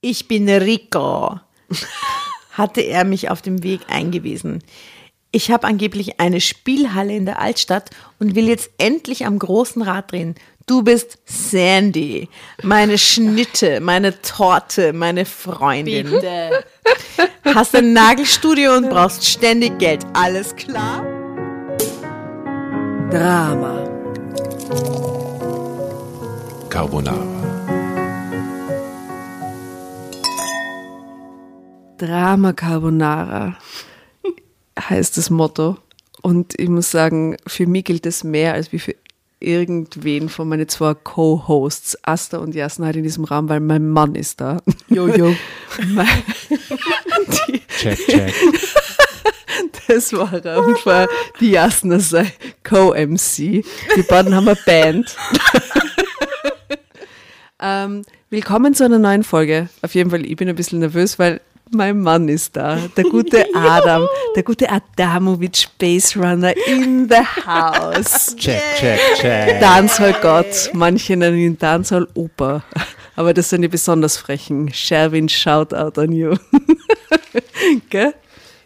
Ich bin Rico, hatte er mich auf dem Weg eingewiesen. Ich habe angeblich eine Spielhalle in der Altstadt und will jetzt endlich am großen Rad drehen. Du bist Sandy, meine Schnitte, meine Torte, meine Freundin. Bitte. Hast ein Nagelstudio und brauchst ständig Geld. Alles klar? Drama. Carbonara. Drama Carbonara heißt das Motto. Und ich muss sagen, für mich gilt das mehr als wie für irgendwen von meinen zwei Co-Hosts, Asta und Jasna, halt in diesem Raum, weil mein Mann ist da. Jojo. Check, check. das war er. Und die Jasna sei Co-MC. Die beiden haben eine Band. ähm, willkommen zu einer neuen Folge. Auf jeden Fall, ich bin ein bisschen nervös, weil mein Mann ist da. Der gute Adam. Der gute Adamovic Space Runner in the house. Check, check, check. Dancehall-Gott. Manche nennen ihn Dancehall-Opa. Aber das sind die besonders frechen. Sherwin, shout out on you. Gell?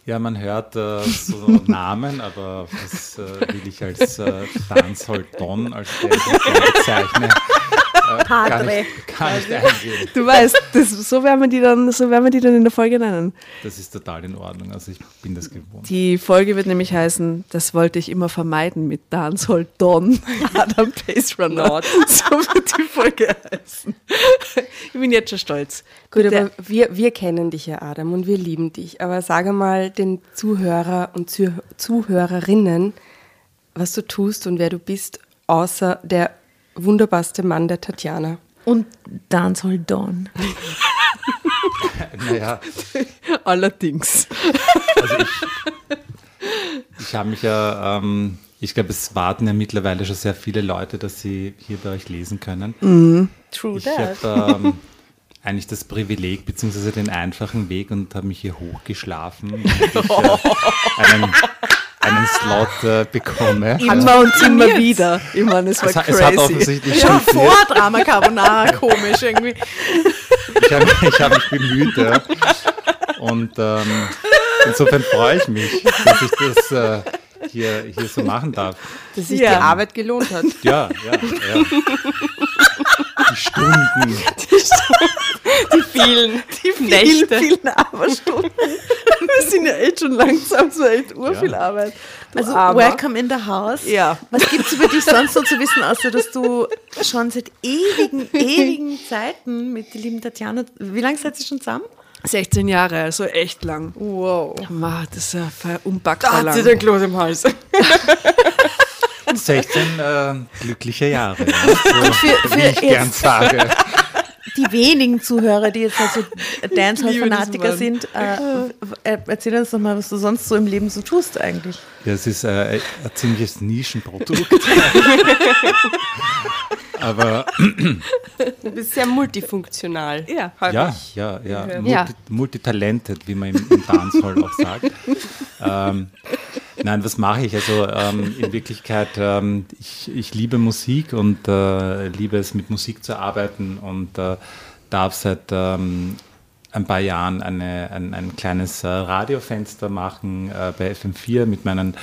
Ja, man hört äh, so Namen, aber was äh, will ich als äh, Dancehall Don, als der bezeichne, äh, gar, Padre. nicht, gar nicht eingehen. Du weißt, das, so, werden wir die dann, so werden wir die dann in der Folge nennen. Das ist total in Ordnung, also ich bin das gewohnt. Die Folge wird nämlich heißen, das wollte ich immer vermeiden mit Dancehall Don, Adam Pace Runner. So wird die Folge heißen. Ich bin jetzt schon stolz. Gut, aber wir, wir kennen dich ja, Adam, und wir lieben dich. Aber sage mal den Zuhörer und Zuh Zuhörerinnen, was du tust und wer du bist, außer der wunderbarste Mann der Tatjana. Und Dancehall Dawn. Naja, Allerdings. also ich, ich habe mich ja, ähm, ich glaube, es warten ja mittlerweile schon sehr viele Leute, dass sie hier bei euch lesen können. True Ich habe ähm, eigentlich das Privileg beziehungsweise den einfachen Weg und habe mich hier hochgeschlafen, damit ich äh, einen, einen Slot äh, bekomme. Immer und immer wieder. Ich meine, es war Es, hat- es hat crazy. offensichtlich Ja, vor Drama Carbonara, komisch irgendwie. Ich habe ich hab mich bemüht. Ja. Und ähm, insofern freue ich mich, dass ich das äh, hier, hier so machen darf. Dass sich Ja. die Arbeit gelohnt hat. Ja, ja, ja. Die Stunden. Die vielen, die vielen, Nächte. vielen Arbeitsstunden. Wir sind ja echt schon langsam, so echt urviel Ja. Arbeit. Du Also, Armer. welcome in the house. Ja. Was gibt es über dich sonst so zu wissen, außer dass du schon seit ewigen, ewigen Zeiten mit der lieben Tatjana, wie lange seid ihr schon zusammen? 16 Jahre, also echt lang. Wow. Ma, das ist ja ver- Da unpackbar hat sie lang. den Kloß im Hals. 16 äh, glückliche Jahre. Ja. So, für wie ich gern sage. Die wenigen Zuhörer, die jetzt also Dancehall-Fanatiker sind, äh, äh, erzähl uns doch mal, was du sonst so im Leben so tust eigentlich. Ja, es ist äh, ein ziemliches Nischenprodukt. Aber Du bist sehr multifunktional. Ja. Ja, ja, ja, Ja. multi, multitalented, wie man im, im Dancehall auch sagt. ähm, nein, was mache ich? Also ähm, in Wirklichkeit, ähm, ich, ich liebe Musik und äh, liebe es, mit Musik zu arbeiten und äh, darf seit ähm, ein paar Jahren eine, ein, ein kleines äh, Radiofenster machen äh, bei FM4 mit meinen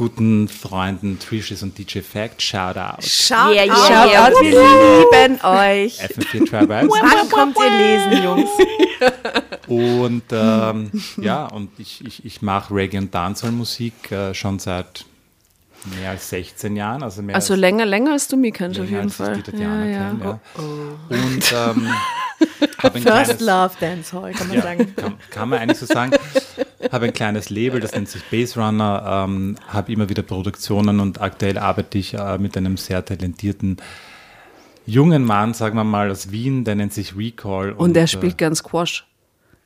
guten Freunden Trishis und DJ Fact. Shout out. Shout Yeah, yeah, yeah. out, wir lieben euch. FM4 Travis. Wann kommt ihr lesen, Jungs? Und ähm, ja, und ich, ich, ich mache Reggae- und Dancehall-Musik äh, schon seit mehr als 16 Jahren. Also, mehr Also als, länger, länger als du mich kennst, auf jeden Fall. ich die Tatjana ja, ja. Ja. Und ähm, habe ein First kleines, Love Dancehall, kann man ja, sagen. kann, kann man eigentlich so sagen. Habe ein kleines Label, das nennt sich Base Runner, ähm, habe immer wieder Produktionen und aktuell arbeite ich äh, mit einem sehr talentierten jungen Mann, sagen wir mal, aus Wien, der nennt sich Recall. Und er äh, spielt gern Squash.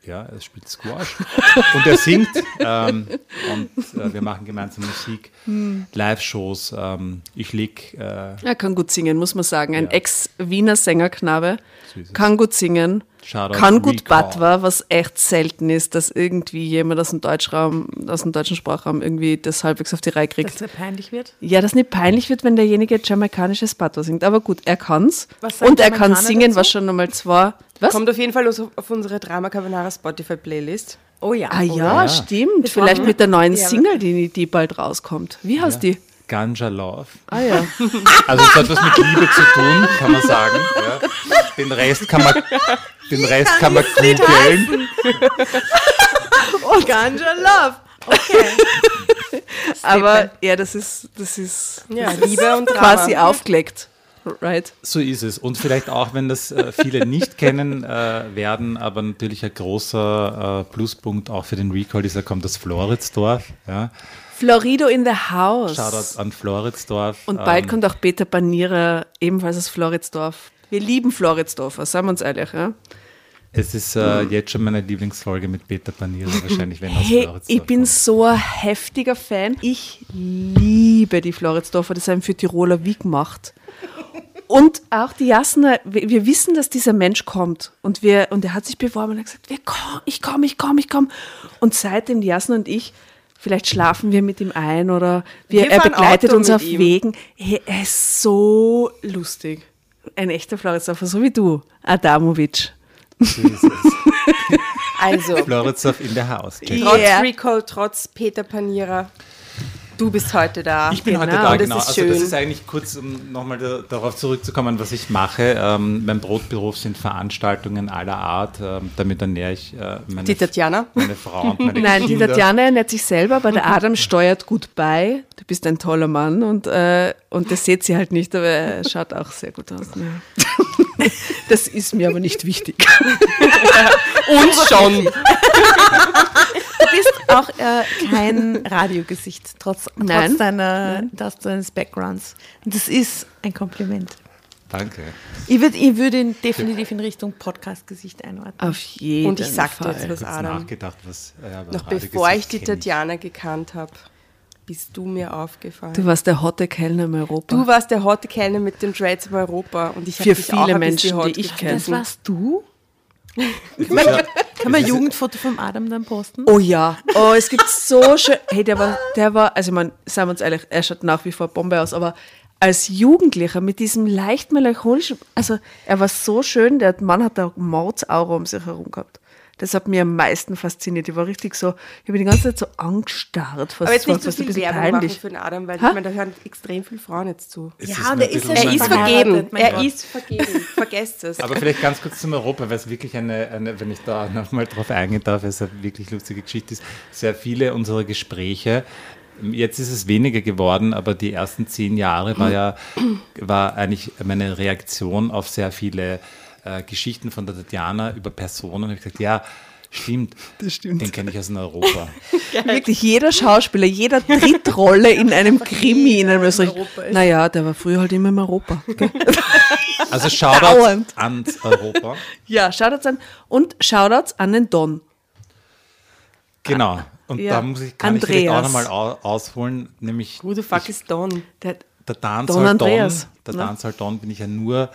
Ja, er spielt Squash und er singt ähm, und äh, wir machen gemeinsam Musik, Live-Shows. Ähm, ich leg, äh, Er kann gut singen, muss man sagen. Ein Ja. Ex-Wiener Sängerknabe So kann gut singen. Shoutout kann gut Recall. Batwa, was echt selten ist, dass irgendwie jemand aus dem Deutschraum, aus dem deutschen Sprachraum irgendwie das halbwegs auf die Reihe kriegt. Dass er peinlich wird? Ja, das nicht peinlich wird, wenn derjenige jamaikanisches Batwa singt. Aber gut, er kann's. Was sagen Und er kann singen, dazu? was schon nochmal zwei. Was? Kommt auf jeden Fall auf auf unsere Drama Carbonara Spotify Playlist. Oh ja. ah oh ja, ja. stimmt. Vielleicht mit der neuen Ja. Single, die, die bald rauskommt. Wie heißt die? Ganja Love. Ah ja. Also es hat was mit Liebe zu tun, kann man sagen. Ja. Den Rest kann man, den Rest kann man googeln. Oh, Ganja Love. Okay. Aber ja, das ist, das ist Ja, Liebe und Drama. quasi aufgelegt. Right. So ist es. Und vielleicht auch, wenn das äh, viele nicht kennen äh, werden, aber natürlich ein großer äh, Pluspunkt auch für den Recall ist, da kommt das Floridsdorf. Ja. Florido in the House. Shoutout an Floridsdorf. Und bald Ähm, kommt auch Peter Banierer, ebenfalls aus Floridsdorf. Wir lieben Floridsdorfer, sagen wir uns ehrlich. Ja? Es ist äh, jetzt schon meine Lieblingsfolge mit Peter Panier, wahrscheinlich, wenn er aus Hey, Floridsdorf ich bin kommt. so ein heftiger Fan. Ich liebe die Floridsdorfer, das haben für Tiroler wie gemacht. Und auch die Jasna, wir, wir wissen, dass dieser Mensch kommt. Und, wir, und er hat sich beworben und hat gesagt, ich komme, ich komme, ich komme. Und seitdem die Jasna und ich, vielleicht schlafen wir mit ihm ein oder wir, Wir er begleitet Auto uns auf ihm. Wegen. Hey, er ist so lustig. Ein echter Floridsdorfer, so wie du, Adamovic. Es. Also, Floridsdorf in der Haus. Trotz Yeah. Recall, trotz Peter Panierer, du bist heute da. Ich bin Genau, heute da, das genau. also das schön. ist eigentlich kurz, um nochmal da, darauf zurückzukommen, was ich mache. Ähm, mein Brotberuf sind Veranstaltungen aller Art. Ähm, damit ernähre ich äh, meine, Die Tatjana? meine Frau und meine Nein, die Kinder. Tatjana ernährt sich selber, aber der Adam steuert gut bei. Du bist ein toller Mann und, äh, und das seht sie halt nicht, aber er schaut auch sehr gut aus. Ja. Das ist mir aber nicht wichtig. Uns schon. Du bist auch äh, kein Radiogesicht, trotz, Nein. trotz deiner, trotz deines Backgrounds. Und das ist ein Kompliment. Danke. Ich würde ich würd ihn definitiv in Richtung Podcast-Gesicht einordnen. Auf jeden Und ich sagte Fall. jetzt was, Adam. nachgedacht, was. Ja, aber Noch bevor ich die Tatjana gekannt habe, bist du mir aufgefallen. Du warst der hotte Kellner in Europa. Du warst der hotte Kellner mit den Dreads in Europa und ich habe Für viele Menschen, die ich kenne. Das warst du? Ja- Kann man ein Jugendfoto vom Adam dann posten? Oh ja, oh, es gibt so schön. Hey, der war, der war, also man, seien wir uns ehrlich, er schaut nach wie vor Bombe aus, aber als Jugendlicher mit diesem leicht melancholischen, also er war so schön, der Mann hat da Mordsaura um sich herum gehabt. Das hat mir am meisten fasziniert. Ich war richtig so, ich habe die ganze Zeit so angestarrt. Fast, Aber jetzt nicht so fast ein viel Werbung machen peinlich. für den Adam, weil Ha? ich meine, da hören extrem viele Frauen jetzt zu. es Ja, und er ist Er ist vergeben. Er Gott. ist vergeben. Vergesst es. Aber vielleicht ganz kurz zum Europa, weil es wirklich eine, eine wenn ich da nochmal drauf eingehen darf, weil es eine wirklich lustige Geschichte ist. Sehr viele unserer Gespräche, jetzt ist es weniger geworden, aber die ersten zehn Jahre war ja, war eigentlich meine Reaktion auf sehr viele äh, Geschichten von der Tatjana über Personen. Ich gesagt, ja, stimmt, stimmt. den kenne ich aus Europa. Wirklich jeder Schauspieler, jeder Drittrolle in einem Krimi in einem Österreich. Naja, der war früher halt immer in Europa. Also Shoutout Dauernd. ans Europa. Ja, Shoutouts an und Shoutouts an den Don. Genau. Und Ja. da muss ich, kann ich vielleicht auch Andreas. nochmal au- ausholen, nämlich Who the fuck is Don? Der, der Don Dancehall Andreas, Don, der ne? Dancehall Don bin ich ja nur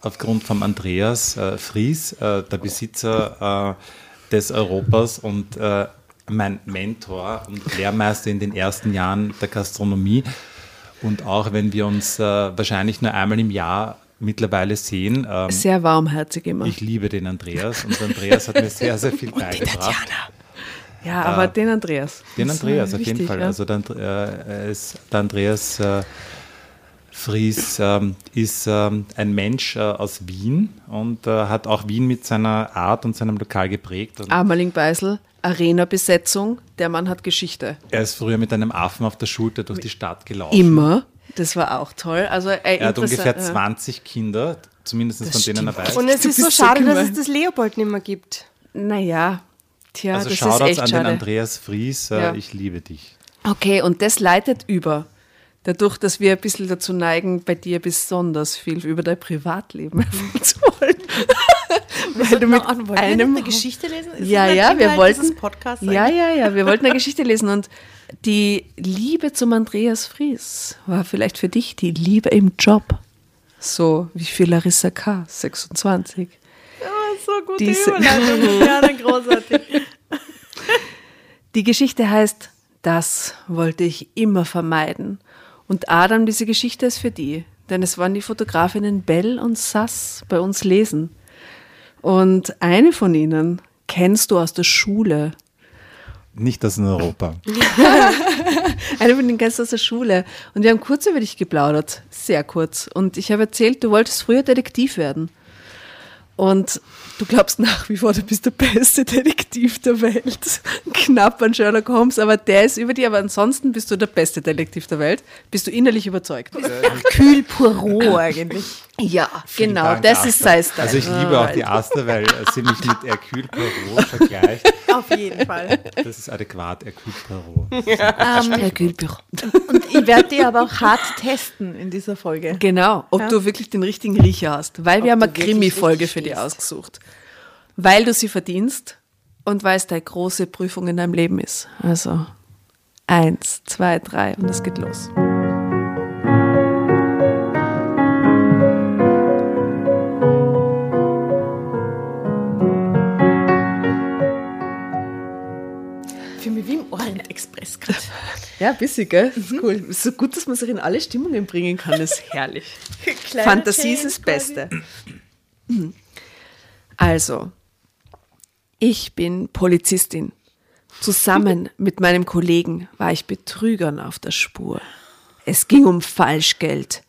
aufgrund vom Andreas äh, Fries, äh, der Besitzer äh, des Europas und äh, mein Mentor und Lehrmeister in den ersten Jahren der Gastronomie. Und auch wenn wir uns äh, wahrscheinlich nur einmal im Jahr mittlerweile sehen, ähm, sehr warmherzig immer. ich liebe den Andreas und Andreas hat mir sehr, sehr viel beigebracht. ja, aber den Andreas. Den Andreas, äh, auf jeden wichtig, Fall. ja. Also der, äh, ist, der Andreas äh, Fries ähm, ist ähm, ein Mensch äh, aus Wien und äh, hat auch Wien mit seiner Art und seinem Lokal geprägt. Und Amerling Beisel, Arena-Besetzung, der Mann hat Geschichte. er ist früher mit einem Affen auf der Schulter durch die Stadt gelaufen. Immer. Das war auch toll. Also, äh, Er hat ungefähr interessant, ja. 20 Kinder, zumindest von denen er weiß. Und es ist so bist so schade, dass es das Leopold nicht mehr gibt. Naja, tja, also das ist Shoutouts echt an den schade. Andreas Fries, äh, Ja. ich liebe dich. Okay, und das leitet über. Dadurch, dass wir ein bisschen dazu neigen, bei dir besonders viel über dein Privatleben erfahren zu wollen. Weil du mit Wollten wir einem eine Geschichte lesen? Ist Ja, ja, wir wollten. dieses Podcasts ja, ja, ja, wir wollten eine Geschichte lesen und die Liebe zum Andreas Fries war vielleicht für dich die Liebe im Job. So wie für Larissa K., 26. So gute Diese- Überleitung. Ja, dann großartig. Die Geschichte heißt, das wollte ich immer vermeiden. Und Adam, diese Geschichte ist für die, denn es waren die Fotografinnen Bell und Sass bei uns lesen. Und eine von ihnen kennst du aus der Schule. Nicht das in Europa. Eine von denen kennst du aus der Schule. Und wir haben kurz über dich geplaudert, sehr kurz. Und ich habe erzählt, du wolltest früher Detektiv werden. Und du glaubst nach wie vor, du bist der beste Detektiv der Welt. Knapp an Sherlock Holmes, aber der ist über dir. Aber ansonsten bist du der beste Detektiv der Welt. Bist du innerlich überzeugt? Kühl Poirot eigentlich. Ja, Vielen genau. Dank, das Asta. ist sein Style. Also ich liebe auch die Aster, weil sie mich mit Hercule Poirot vergleicht. Auf jeden Fall. Das ist adäquat, Hercule Poirot. Herr Kühlbücher. Und ich werde die aber auch hart testen in dieser Folge. Genau, ob Ja. du wirklich den richtigen Riecher hast. Weil wir haben eine Krimi-Folge für dich ausgesucht. Weil du sie verdienst und weil es deine große Prüfung in deinem Leben ist. Also eins, zwei, drei und es geht los. Im Orient-Express gerade. Ja, bisschen, gell? Das ist cool. Ist so gut, dass man sich in alle Stimmungen bringen kann, ist herrlich. Fantasie ist das Beste. Also, ich bin Polizistin. Zusammen mit meinem Kollegen war ich Betrügern auf der Spur. Es ging um Falschgeld.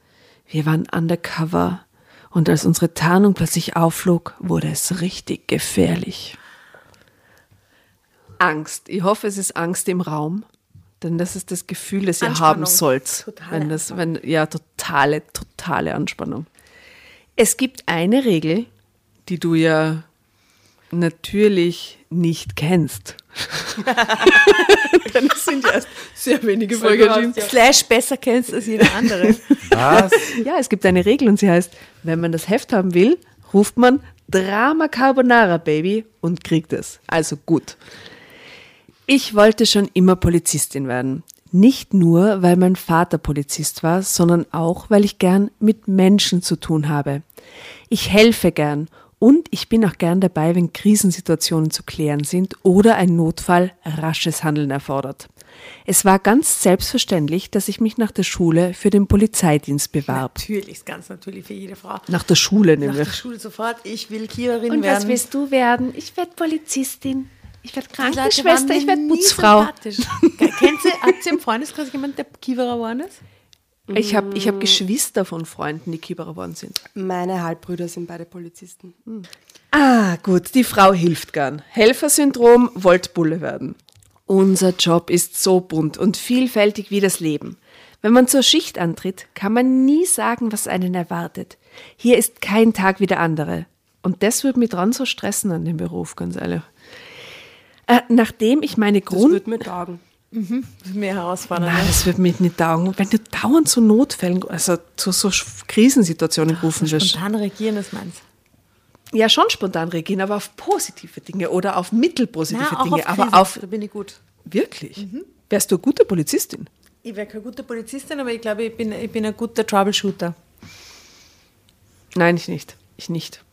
Wir waren undercover und als unsere Tarnung plötzlich aufflog, wurde es richtig gefährlich. Angst. Ich hoffe, es ist Angst im Raum, denn das ist das Gefühl, das ihr haben sollt. Totale Wenn das, wenn, ja, totale, totale Anspannung. Es gibt eine Regel, die du ja natürlich nicht kennst. Denn es sind ja erst sehr wenige Folgen. Slash besser kennst als jeder andere. Was? Ja, es gibt eine Regel und sie heißt, wenn man das Heft haben will, ruft man Drama Carbonara Baby und kriegt es. Also gut. Ich wollte schon immer Polizistin werden. Nicht nur, weil mein Vater Polizist war, sondern auch, weil ich gern mit Menschen zu tun habe. Ich helfe gern und ich bin auch gern dabei, wenn Krisensituationen zu klären sind oder ein Notfall rasches Handeln erfordert. Es war ganz selbstverständlich, dass ich mich nach der Schule für den Polizeidienst bewarb. natürlich, ist ganz natürlich für jede Frau. Nach der Schule Nach der nämlich. Schule sofort, ich will Kiewerin Und werden. was willst du werden? Ich werde Polizistin. Ich werde Krankenschwester, ich werde Putzfrau. Kennt ihr, habt ihr im Freundeskreis jemanden, der Kiewerer geworden ist? Ich habe ich hab Geschwister von Freunden, die Kieberer geworden sind. Meine Halbbrüder sind beide Polizisten. Ah, gut, die Frau hilft gern. Helfersyndrom, wollt Bulle werden. Unser Job ist so bunt und vielfältig wie das Leben. Wenn man zur Schicht antritt, kann man nie sagen, was einen erwartet. Hier ist kein Tag wie der andere. Und das wird mich dran so stressen an dem Beruf, ganz ehrlich. Äh, nachdem ich meine Das Grund... wird mir taugen. Das ist mehr herausfordernd. Nein, das wird mich nicht taugen. Wenn du dauernd zu Notfällen, also zu so Krisensituationen gerufen wirst. Spontan regieren, das meinst Ja, schon spontan reagieren, aber auf positive Dinge oder auf mittelpositive Na, auch Dinge. auf aber Krisen, auf da bin ich gut. wirklich. Wärst du eine gute Polizistin? Ich wäre keine gute Polizistin, aber ich glaube, ich bin, ich bin ein guter Troubleshooter. Nein, ich nicht. Ich nicht.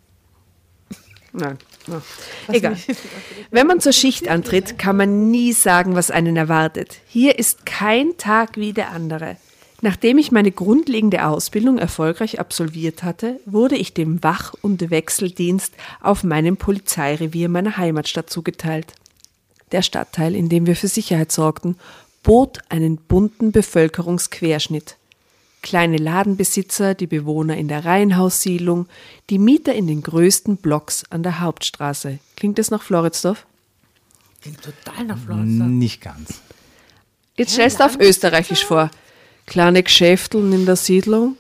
Nein. Ja. Egal. Wenn man zur Schicht antritt, kann man nie sagen, was einen erwartet. Hier ist kein Tag wie der andere. Nachdem ich meine grundlegende Ausbildung erfolgreich absolviert hatte, wurde ich dem Wach- und Wechseldienst auf meinem Polizeirevier meiner Heimatstadt zugeteilt. Der Stadtteil, in dem wir für Sicherheit sorgten, bot einen bunten Bevölkerungsquerschnitt. Kleine Ladenbesitzer, die Bewohner in der Reihenhaussiedlung, die Mieter in den größten Blocks an der Hauptstraße. Klingt das nach Floridsdorf? Klingt total nach Florida. Nicht ganz. Jetzt stellst du auf Österreichisch vor. Kleine Geschäfteln in der Siedlung,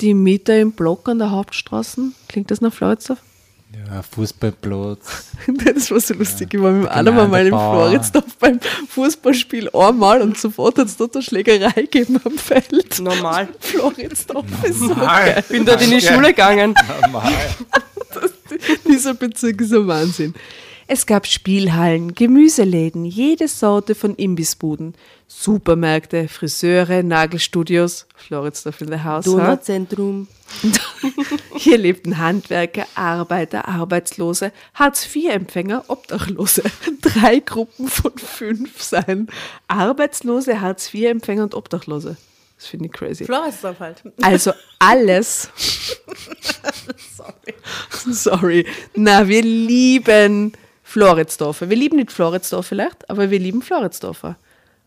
die Mieter im Block an der Hauptstraße. Klingt das nach Floridsdorf? Ja, Fußballplatz. Das war so lustig. Ich war mit dem Der Adam mal im. Floridsdorf beim Fußballspiel einmal und sofort hat es dort eine Schlägerei gegeben am Feld. Normal. Floridsdorf ist so Normal. Bin dort in die Schule gegangen. Normal. Dieser Bezirk ist ein Wahnsinn. Es gab Spielhallen, Gemüseläden, jede Sorte von Imbissbuden, Supermärkte, Friseure, Nagelstudios, Floridsdorf in the House. Donauzentrum. Hier lebten Handwerker, Arbeiter, Arbeitslose, Hartz-IV-Empfänger, Obdachlose. Drei Gruppen von fünf seien Arbeitslose, Hartz-IV-Empfänger und Obdachlose. Das finde ich crazy. Floridsdorf halt. Also alles. Sorry. Sorry. Na, wir lieben Floridsdorfer. Wir lieben nicht Floridsdorf vielleicht, aber wir lieben Floridsdorfer.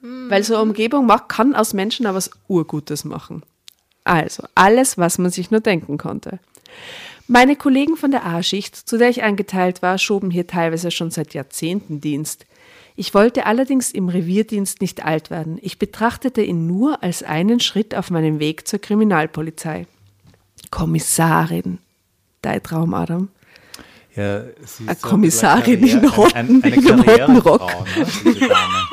Weil so eine Umgebung macht, kann aus Menschen auch was Urgutes machen. Also, alles, was man sich nur denken konnte. Meine Kollegen von der A-Schicht, zu der ich eingeteilt war, schoben hier teilweise schon seit Jahrzehnten Dienst. Ich wollte allerdings im Revierdienst nicht alt werden. Ich betrachtete ihn nur als einen Schritt auf meinem Weg zur Kriminalpolizei. Kommissarin. Dein Traum, Adam. Ja, Eine so Kommissarin in roten- ein, ein, eine in roten Karrierefrau, Rock. Ne, diese Dame.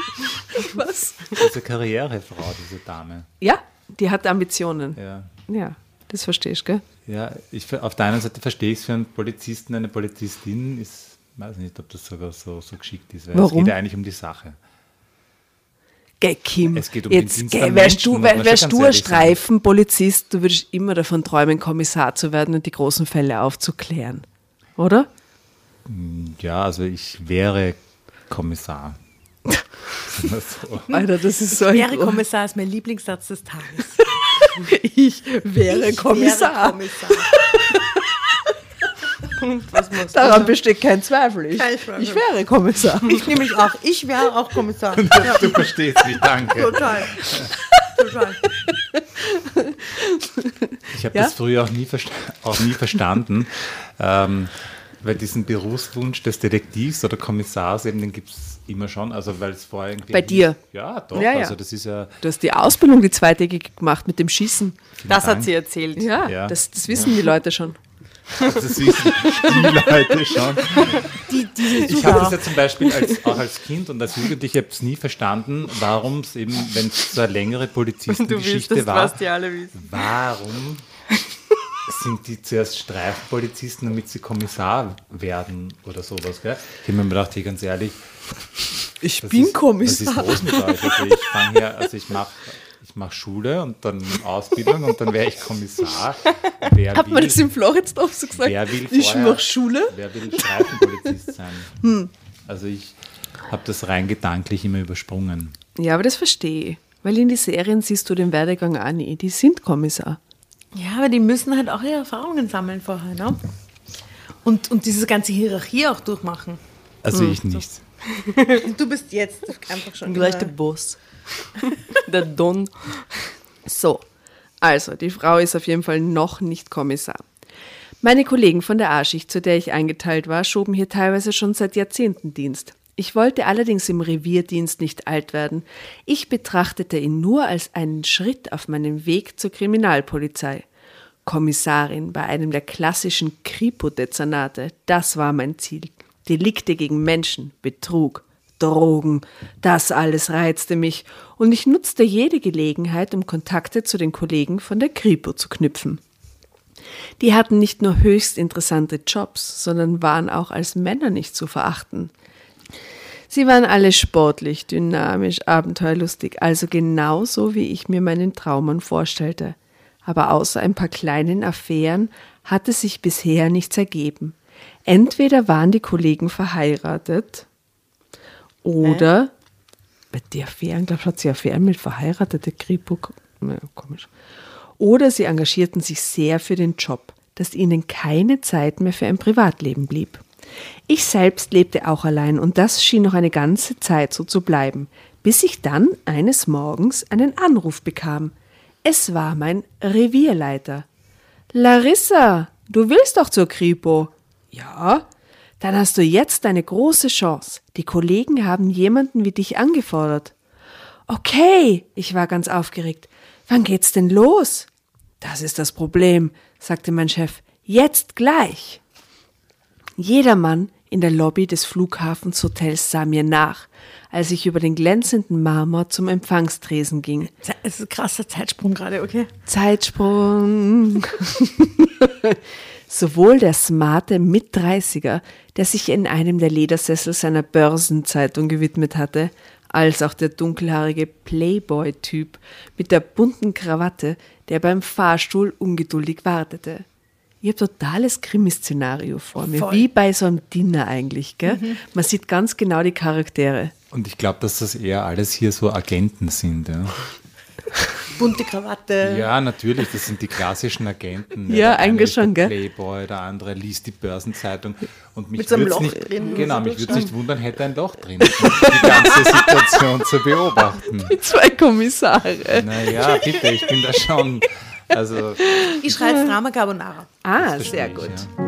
Was? Diese Karrierefrau, diese Dame. Ja, die hat Ambitionen. Ja. Ja, das verstehst du, gell? Ja, ich, auf der einen Seite verstehe ich es für einen Polizisten, eine Polizistin ist, weiß nicht, ob das sogar so, so geschickt ist, weil Warum? es geht ja eigentlich um die Sache. Gell, Kim, Es geht um den jetzt Dienst gell, wärst Menschen, du, wär, wärst du ein. Streifenpolizist, du würdest immer davon träumen, Kommissar zu werden und die großen Fälle aufzuklären. Oder? Ja, also ich wäre Kommissar. So. Alter, das ist so ein Wäre Kommissar ist mein Lieblingssatz des Tages. Ich wäre Ich Kommissar. Wäre Kommissar. Daran besteht kein Zweifel. Ich, Kein Zweifel. ich wäre Kommissar. Ich nehme mich auch. Ich wäre auch Kommissar. Du verstehst mich, danke. Total. Total. Ich habe Ja? das früher auch nie, versta auch nie verstanden, ähm, weil diesen Berufswunsch des Detektivs oder Kommissars eben, den gibt es immer schon, also weil es vorher irgendwie... Bei dir? Ja, doch, Ja, ja. also das ist ja... Du hast die Ausbildung, die zweitägige gemacht mit dem Schießen. vielen Das hat Dank. sie erzählt. Ja, Ja. Das, das wissen die Leute schon. Das wissen die Leute schon. Die, diese Ich habe das ja zum Beispiel als, auch als Kind und als Jugendlicher habe es nie verstanden, warum es eben, wenn es so eine längere Polizistengeschichte wüsstest, war, die warum sind die zuerst Streifenpolizisten, damit sie Kommissar werden oder sowas, gell? Ich habe mir gedacht, hey, ganz ehrlich, Ich was ist, Was ist los mit euch? Also ich fange hier, also ich mache ich mach Schule und dann Ausbildung und dann wäre ich Kommissar. Wer Hat man will- das in Floridsdorf so gesagt? Wer will ich mache Schule. Wer will Streifenpolizist sein? Also ich habe das rein gedanklich immer übersprungen. Ja, aber das verstehe ich. Weil in die Serien siehst du den Werdegang auch nie. Die sind Kommissar. Ja, aber die müssen halt auch ihre Erfahrungen sammeln vorher, ne? Und, und diese ganze Hierarchie auch durchmachen. Also ich nicht. Du bist jetzt einfach schon. Gleich der Boss. der Don. So, also die Frau ist auf jeden Fall noch nicht Kommissar. Meine Kollegen von der A-Schicht, zu der ich eingeteilt war, schoben hier teilweise schon seit Jahrzehnten Dienst. Ich wollte allerdings im Revierdienst nicht alt werden. Ich betrachtete ihn nur als einen Schritt auf meinem Weg zur Kriminalpolizei. Kommissarin bei einem der klassischen Kripo-Dezernate, das war mein Ziel. Delikte gegen Menschen, Betrug, Drogen, das alles reizte mich und ich nutzte jede Gelegenheit, um Kontakte zu den Kollegen von der Kripo zu knüpfen. Die hatten nicht nur höchst interessante Jobs, sondern waren auch als Männer nicht zu verachten. Sie waren alle sportlich, dynamisch, abenteuerlustig, also genauso wie ich mir meinen Traummann vorstellte. Aber außer ein paar kleinen Affären hatte sich bisher nichts ergeben. Entweder waren die Kollegen verheiratet oder bei die Affären, glaube ich, hat sie Affären mit verheiratete Kripo. Ja, komisch. Oder sie engagierten sich sehr für den Job, dass ihnen keine Zeit mehr für ein Privatleben blieb. Ich selbst lebte auch allein und das schien noch eine ganze Zeit so zu bleiben, bis ich dann eines Morgens einen Anruf bekam. Es war mein Revierleiter. Larissa, du willst doch zur Kripo. Ja, dann hast du jetzt eine große Chance. Die Kollegen haben jemanden wie dich angefordert. Okay, ich war ganz aufgeregt. Wann geht's denn los? Das ist das Problem, sagte mein Chef. Jetzt gleich. Jedermann in der Lobby des Flughafenshotels sah mir nach, als ich über den glänzenden Marmor zum Empfangstresen ging. Es ist ein krasser Zeitsprung gerade, okay? Zeitsprung. Sowohl der smarte Mit-30er, der sich in einem der Ledersessel seiner Börsenzeitung gewidmet hatte, als auch der dunkelhaarige Playboy-Typ mit der bunten Krawatte, der beim Fahrstuhl ungeduldig wartete. Ich habe totales Krimis-Szenario vor mir, Voll. wie bei so einem Dinner eigentlich. Gell? Man sieht ganz genau die Charaktere. Und ich glaube, dass das eher alles hier so Agenten sind. Ja, Bunte Krawatte. ja natürlich, das sind die klassischen Agenten. Ja, der eine eigentlich schon, gell? Playboy, der andere liest die Börsenzeitung. Und mich Mit so einem Loch nicht, drin, Genau, mich würde es nicht wundern, hätte ein Loch drin, um die ganze Situation zu beobachten. Zwei Kommissare. Naja, bitte, ich bin da schon. Also, Ich schreibe Drama Carbonara. Ah, sehr ich, gut. ja.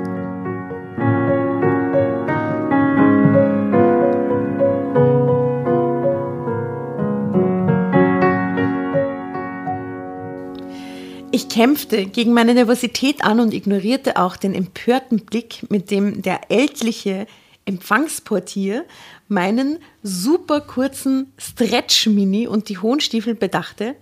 Ich kämpfte gegen meine Nervosität an und ignorierte auch den empörten Blick, mit dem der ältliche Empfangsportier meinen super kurzen Stretch-Mini und die hohen Stiefel bedachte.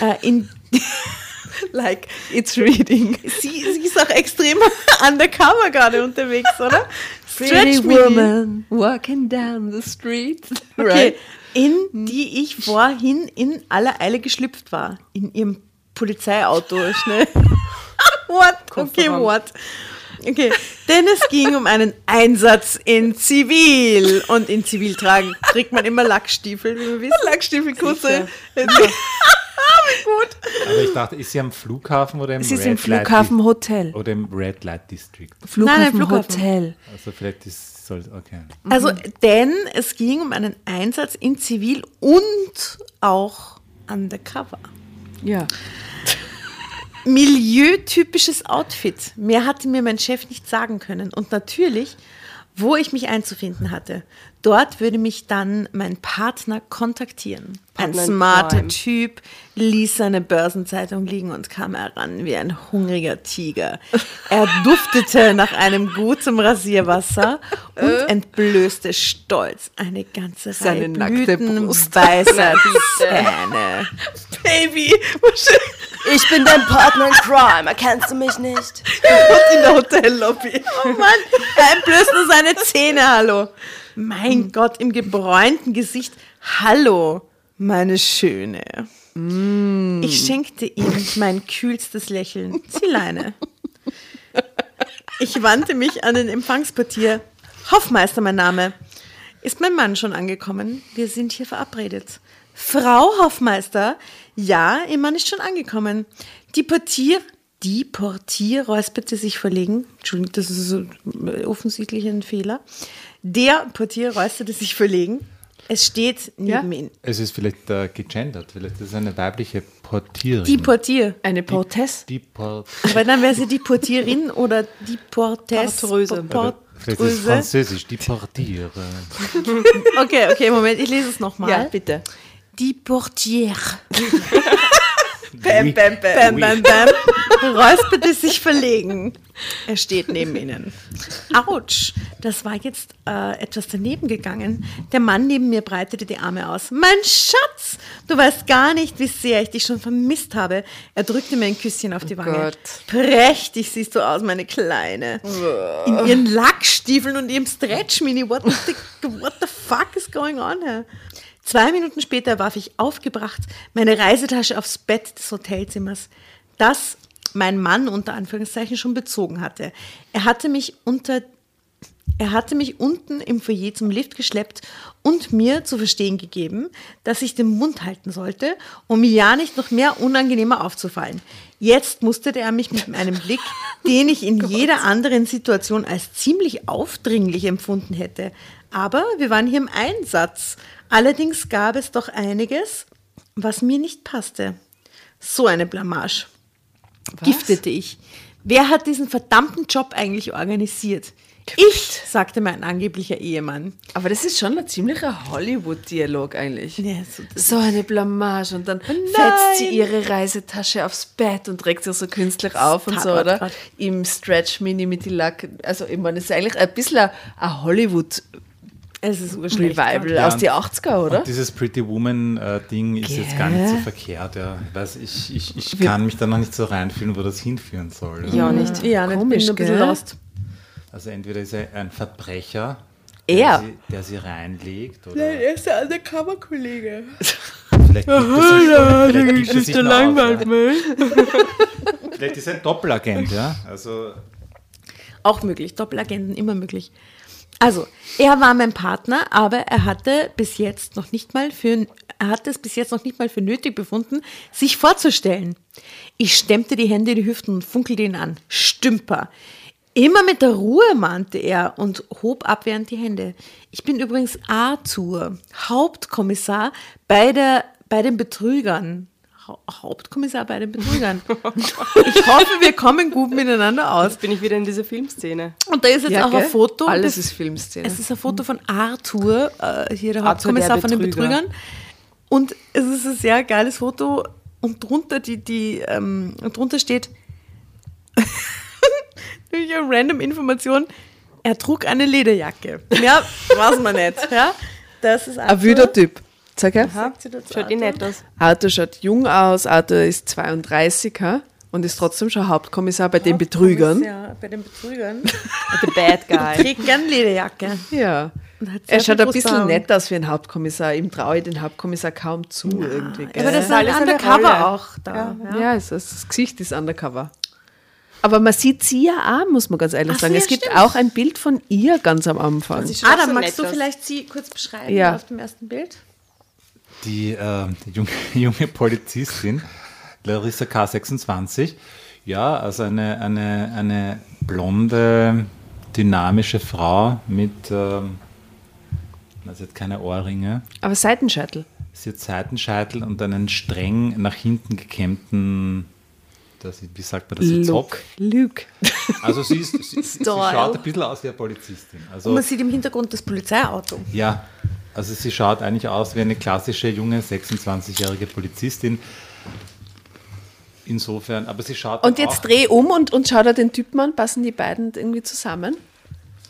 Äh, in like, It's reading. sie, sie ist auch extrem undercover gerade unterwegs, oder? Stretch-Mini. woman walking down the street. Okay, in die ich vorhin in aller Eile geschlüpft war. In ihrem Polizeiauto, schnell. what? Okay, what? Okay, denn es ging um einen Einsatz in Zivil. Und in Zivil tragen, trägt man immer Lackstiefel, wie wir wissen. Lackstiefel, kurze. Aber ich dachte, ist sie am Flughafen oder im Es ist Red im Light Flughafen Hotel. Oder im Red Light District. Flughafen, nein, Flughafen. Hotel. Also vielleicht ist soll okay. Also, denn es ging um einen Einsatz in Zivil und auch undercover. Ja. Milieutypisches Outfit. Mehr hatte mir mein Chef nicht sagen können. Und natürlich, wo ich mich einzufinden hatte. Dort würde mich dann mein Partner kontaktieren. Ein Partner smarter. Typ ließ seine Börsenzeitung liegen und kam heran wie ein hungriger Tiger. Er duftete nach einem guten Rasierwasser und entblößte stolz eine ganze Reihe Seine nackte Brust. blütenweißer Zähne. Baby, Ich bin dein Partner in Crime, erkennst du mich nicht? in der Hotellobby. Oh Mann, er entblößt nur seine Zähne, hallo. Mein Gott, im gebräunten Gesicht. Hallo, meine Schöne. Ich schenkte ihm mein kühlstes Lächeln. Zieleine. Ich wandte mich an den Empfangsportier. Hoffmeister, mein Name. Ist mein Mann schon angekommen? Wir sind hier verabredet. Frau Hoffmeister? Ja, Ihr Mann ist schon angekommen. Die Portier, die Portier räusperte sich verlegen. Entschuldigung, das ist so offensichtlich ein Fehler. Der Portier räusperte sich verlegen. Es steht neben ihm. Es ist vielleicht äh, gegendert, vielleicht ist es eine weibliche Portierin. Die Portier. Eine Portesse. Die Port Aber dann wäre sie die Portierin oder die Portesse. Portröse. Port- vielleicht ist es französisch, die Portiere. Okay, okay, Moment, ich lese es nochmal. Ja, bitte. Die Portiere. Bam, Bam, bam, bam, bam. Räusperte sich verlegen. Er steht neben ihnen. Autsch, das war jetzt äh, etwas daneben gegangen. Der Mann neben mir breitete die Arme aus. Mein Schatz, du weißt gar nicht, wie sehr ich dich schon vermisst habe. Er drückte mir ein Küsschen auf die Wange. Gott. Prächtig siehst du aus, meine Kleine. In ihren Lackstiefeln und ihrem Stretch-Mini. What, the- what the fuck is going on here? Zwei Minuten später warf ich aufgebracht meine Reisetasche aufs Bett des Hotelzimmers, das mein Mann unter Anführungszeichen schon bezogen hatte. Er hatte mich unter er hatte mich unten im Foyer zum Lift geschleppt und mir zu verstehen gegeben, dass ich den Mund halten sollte, um mir ja nicht noch mehr unangenehmer aufzufallen. Jetzt musterte er mich mit einem Blick, den ich in jeder anderen Situation als ziemlich aufdringlich empfunden hätte. Aber wir waren hier im Einsatz. Allerdings gab es doch einiges, was mir nicht passte. So eine Blamage giftete ich. Wer hat diesen verdammten Job eigentlich organisiert? Ich, sagte mein angeblicher Ehemann. Aber das ist schon ein ziemlicher Hollywood-Dialog eigentlich. Ja, so, So eine Blamage und dann fetzt sie ihre Reisetasche aufs Bett und trägt sie so künstlich auf und so, oder? grad. Im Stretch-Mini mit die Lack. Also, ich meine, das ist eigentlich ein bisschen ein, ein Hollywood- Es ist urschlecht. Revival Ja, aus die 80er, oder? Und dieses Pretty Woman-Ding ist jetzt gar nicht so verkehrt. Ja. Ich, weiß, ich, ich, ich kann mich da noch nicht so reinfühlen, wo das hinführen soll. Ja. Ja, nicht. Ja, nicht, Komisch, bin ein bisschen lost. Also entweder ist er ein Verbrecher, Er? der sie, der sie reinlegt, oder Er ist der Undercover-Kollege. vielleicht gibt er sich, gibt er. Vielleicht ist er ein Doppelagent, ja. Also Auch möglich, Doppelagenten immer möglich. Also, er war mein Partner, aber er hatte bis jetzt noch nicht mal für, er hatte es bis jetzt noch nicht mal für nötig befunden, sich vorzustellen. Ich stemmte die Hände in die Hüften und funkelte ihn an. Stümper. Immer mit der Ruhe, mahnte er und hob abwehrend die Hände. Ich bin übrigens Arthur, Hauptkommissar bei, der, bei den Betrügern. Hau- Hauptkommissar bei den Betrügern. Ich hoffe, wir kommen gut miteinander aus. Jetzt bin ich wieder in dieser Filmszene. Und da ist jetzt Ja, auch ein gell? Foto. Alles ist Filmszene. Es ist ein Foto von Arthur, äh, hier der Arthur, der Hauptkommissar von den Betrüger. Betrügern. Und es ist ein sehr geiles Foto. Und drunter, die, die, ähm, drunter steht, durch eine random Information, er trug eine Lederjacke. Ja, weiß man nicht. Ja? Das ist Ein wilder Typ. Sag her. Schaut eh Arthur? nett aus. Arthur schaut jung aus, Arthur ist 32 ha? und ist trotzdem schon Hauptkommissar bei den Betrügern. Ja, bei den Betrügern. The bad guy. Trägt gern Lederjacke. Ja. Er schaut ein bisschen nett aus wie ein Hauptkommissar. Ihm traue ich den Hauptkommissar kaum zu irgendwie. Gell? Aber das ist Ja, ein alles Undercover auch da. Ja. ja, es ist, das Gesicht ist undercover. Aber man sieht sie ja auch, muss man ganz ehrlich Ach sagen. ja, es gibt stimmt. auch ein Bild von ihr ganz am Anfang. Schaut Adam, so magst du aus. vielleicht sie kurz beschreiben Ja. auf dem ersten Bild? Die, äh, junge, junge Polizistin, Larissa K26, ja, also eine, eine, eine blonde, dynamische Frau mit, ähm, also jetzt keine Ohrringe, Aber Seitenscheitel. sie hat Seitenscheitel und einen streng nach hinten gekämmten, das, wie sagt man das, so Zopf. Luke. Also sie, ist, sie, sie, schaut ein bisschen aus wie eine Polizistin. Also, Und man sieht im Hintergrund das Polizeiauto. ja, also sie schaut eigentlich aus wie eine klassische junge 26-jährige Polizistin. Insofern, aber sie schaut Und jetzt auch, dreh um und, und schau da den Typen an. Passen die beiden irgendwie zusammen?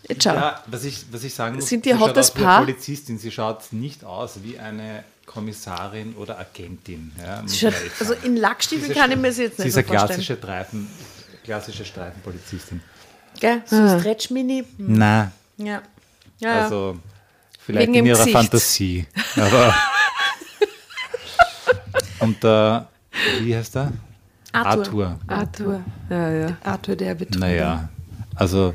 Jetzt schau. Ja, was ich, was ich sagen muss, Sind die sie schaut aus wie eine Paar? Polizistin, sie schaut nicht aus wie eine Kommissarin oder Agentin. Ja, Sie Also in Lackstiefeln Diese kann ich mir sie jetzt Sie nicht ist so eine vorstellen. klassische, Streifen, klassische Streifenpolizistin. Gell? So Ah. Stretch-Mini. Na, Ja. Ja, ja. also vielleicht Wegen in ihrer Gesicht. Fantasie. Aber und äh, wie heißt er? Arthur. Arthur. Ja, ja. Arthur, der Betrüger. Naja, also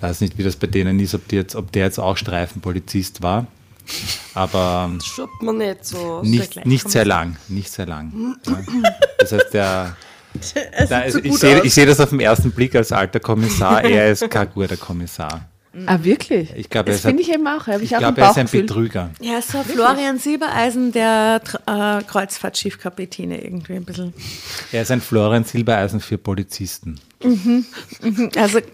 weiß nicht, wie das bei denen ist, ob, die jetzt, ob der jetzt auch Streifenpolizist war. Aber Schaut man nicht so. nicht, nicht sehr lang, nicht sehr lang. Ja. Das heißt, der, da, so ich sehe sehe das auf den ersten Blick als alter Kommissar, er ist kein guter Kommissar. Ah, wirklich? Ich glaube, er das ist ein- finde ich eben auch. Ich, Ich glaube, er ist ein. Betrüger. Ja, so Florian Silbereisen, der äh, Kreuzfahrtschiffkapitäne irgendwie ein bisschen. Er ist ein Florian Silbereisen für Polizisten. Also,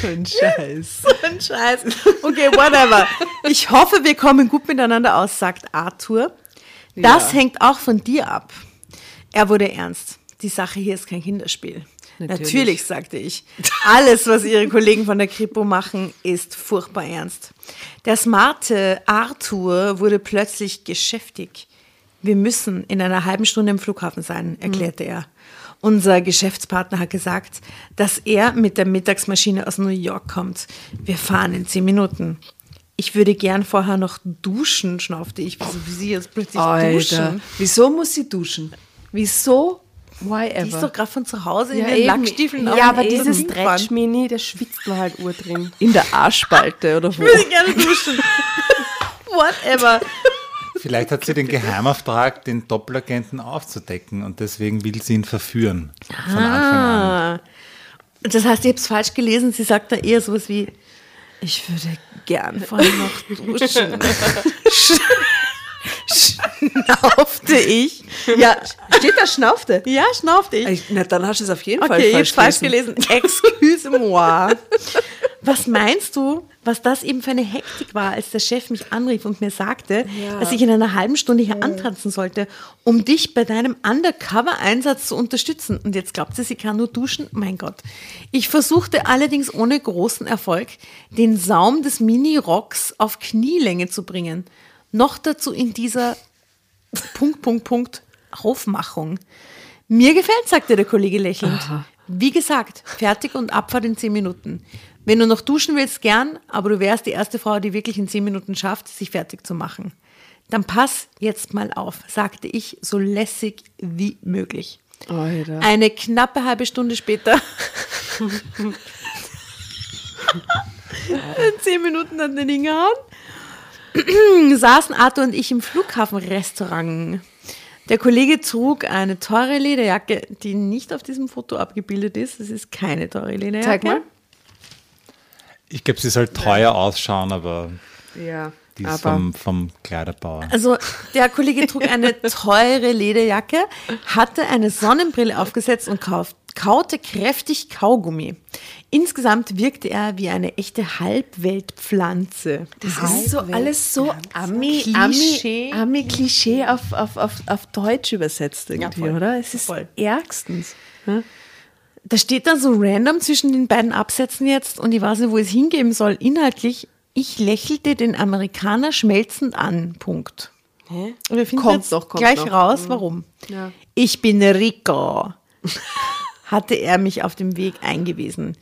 So ein Scheiß. ein Scheiß. Okay, whatever. Ich hoffe, wir kommen gut miteinander aus, sagt Arthur. Das hängt auch von dir ab. Er wurde ernst. Die Sache hier ist kein Kinderspiel. Natürlich. Natürlich, sagte ich. Alles, was ihre Kollegen von der Kripo machen, ist furchtbar ernst. Der smarte Arthur wurde plötzlich geschäftig. Wir müssen in einer halben Stunde im Flughafen sein, erklärte er. Unser Geschäftspartner hat gesagt, dass er mit der Mittagsmaschine aus New York kommt. Wir fahren in zehn Minuten. Ich würde gern vorher noch duschen, schnaufte ich. Wieso wie sie jetzt plötzlich Alter. duschen? Wieso muss sie duschen? Wieso? Why Die ist ever? doch gerade von zu Hause Ja, in den eben. Lackstiefeln. auf Ja, aber dieses. Stretch-Mini, da schwitzt man halt ur drin. In der Arschspalte oder wo? Ich würde gerne duschen. Whatever. Vielleicht hat sie den Geheimauftrag, den Doppelagenten aufzudecken und deswegen will sie ihn verführen. Von Anfang an. Ah. Das heißt, ich habe es falsch gelesen. Sie sagt da eher sowas wie, ich würde gern vorher noch duschen. Schnaufte ich. Ja, steht da schnaufte? Ja, schnaufte ich. Na, dann hast du es auf jeden Fall Okay, ich habe falsch falsch gelesen. gelesen. Excuse-moi. Was meinst du, was das eben für eine Hektik war, als der Chef mich anrief und mir sagte, dass ich in einer halben Stunde hier antanzen sollte, um dich bei deinem Undercover-Einsatz zu unterstützen. Und jetzt glaubt sie, sie kann nur duschen? Mein Gott. Ich versuchte allerdings ohne großen Erfolg, den Saum des Mini-Rocks auf Knielänge zu bringen. Noch dazu in dieser Punkt, Punkt, Punkt Aufmachung. Mir gefällt, sagte der Kollege lächelnd. Wie gesagt, fertig und Abfahrt in zehn Minuten. Wenn du noch duschen willst, gern, aber du wärst die erste Frau, die wirklich in zehn Minuten schafft, sich fertig zu machen. Dann pass jetzt mal auf, sagte ich so lässig wie möglich. Alter. Eine knappe halbe Stunde später. Zehn Minuten an den hingehauen. saßen Arthur und ich im Flughafenrestaurant. Der Kollege trug eine teure Lederjacke, die nicht auf diesem Foto abgebildet ist. Es ist keine teure Lederjacke. Zeig mal. Ich glaube, sie soll teuer ausschauen, aber Ja. die ist Aber vom, vom Kleiderbauer. Also der Kollege trug eine teure Lederjacke, hatte eine Sonnenbrille aufgesetzt und kauf, kaute kräftig Kaugummi. Insgesamt wirkte er wie eine echte Halbweltpflanze. das ist so alles so Ami, Klischee. Ami, Ami Klischee auf, auf, auf, auf Deutsch übersetzt irgendwie, voll. oder? Es ist Voll. ärgstens. Da steht dann so random zwischen den beiden Absätzen jetzt und ich weiß nicht, wo es hingeben soll. Inhaltlich, ich lächelte den Amerikaner schmelzend an. Punkt. Hä? Und wir finden Kommt jetzt noch, kommt gleich noch. Mhm. raus, warum. Ja. Ich bin Rico, hatte er mich auf dem Weg eingewiesen.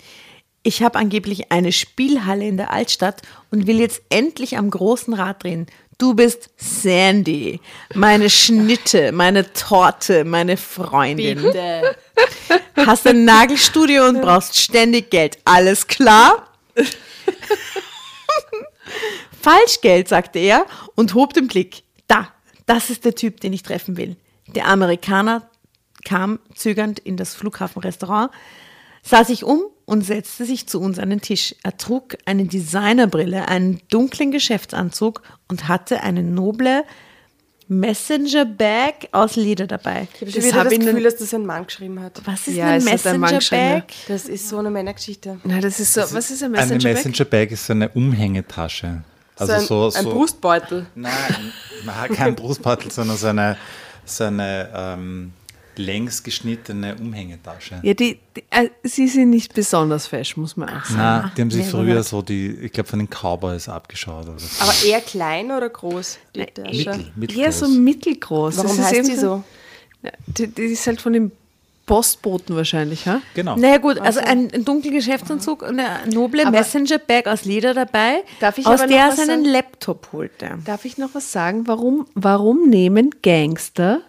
Ich habe angeblich eine Spielhalle in der Altstadt und will jetzt endlich am großen Rad drehen. Du bist Sandy, meine Schnitte, meine Torte, meine Freundin. Bitte. Hast ein Nagelstudio und brauchst ständig Geld. Alles klar? Falschgeld, sagte er und hob den Blick. Da, das ist der Typ, den ich treffen will. Der Amerikaner kam zögernd in das Flughafenrestaurant, sah sich um und setzte sich zu uns an den Tisch. Er trug eine Designerbrille, einen dunklen Geschäftsanzug und hatte eine noble Messenger-Bag aus Leder dabei. Ich habe Das schon wieder hab das Gefühl, dass das ein Mann geschrieben hat. Was ist Ja, eine ein geschrieben, Messenger-Bag? Das ist so eine Männergeschichte. Nein, das ist so, was ist ein Eine Messenger-Bag? Messenger-Bag ist so eine Umhängetasche. Also ein, so, so, ein Brustbeutel. Nein, nein, kein Brustbeutel, sondern so eine, so eine ähm, längs geschnittene Umhängetasche. Ja, die, die, äh, sie sind nicht besonders fesch, muss man auch sagen. Nein, die haben sich früher so die, ich glaube, von den Cowboys abgeschaut. Oder so. Aber eher klein oder groß? Die Tasche? Mittel, mittelgroß. Eher so mittelgroß. Warum Das heißt die so? Ja, die, die ist halt von dem Postboten wahrscheinlich, ha? Genau. Naja gut, also ein, ein dunkler Geschäftsanzug und eine noble Messenger-Bag aus Leder dabei, Darf ich aus der er seinen sagen? Laptop holte. Darf ich noch was sagen? Warum, warum nehmen Gangster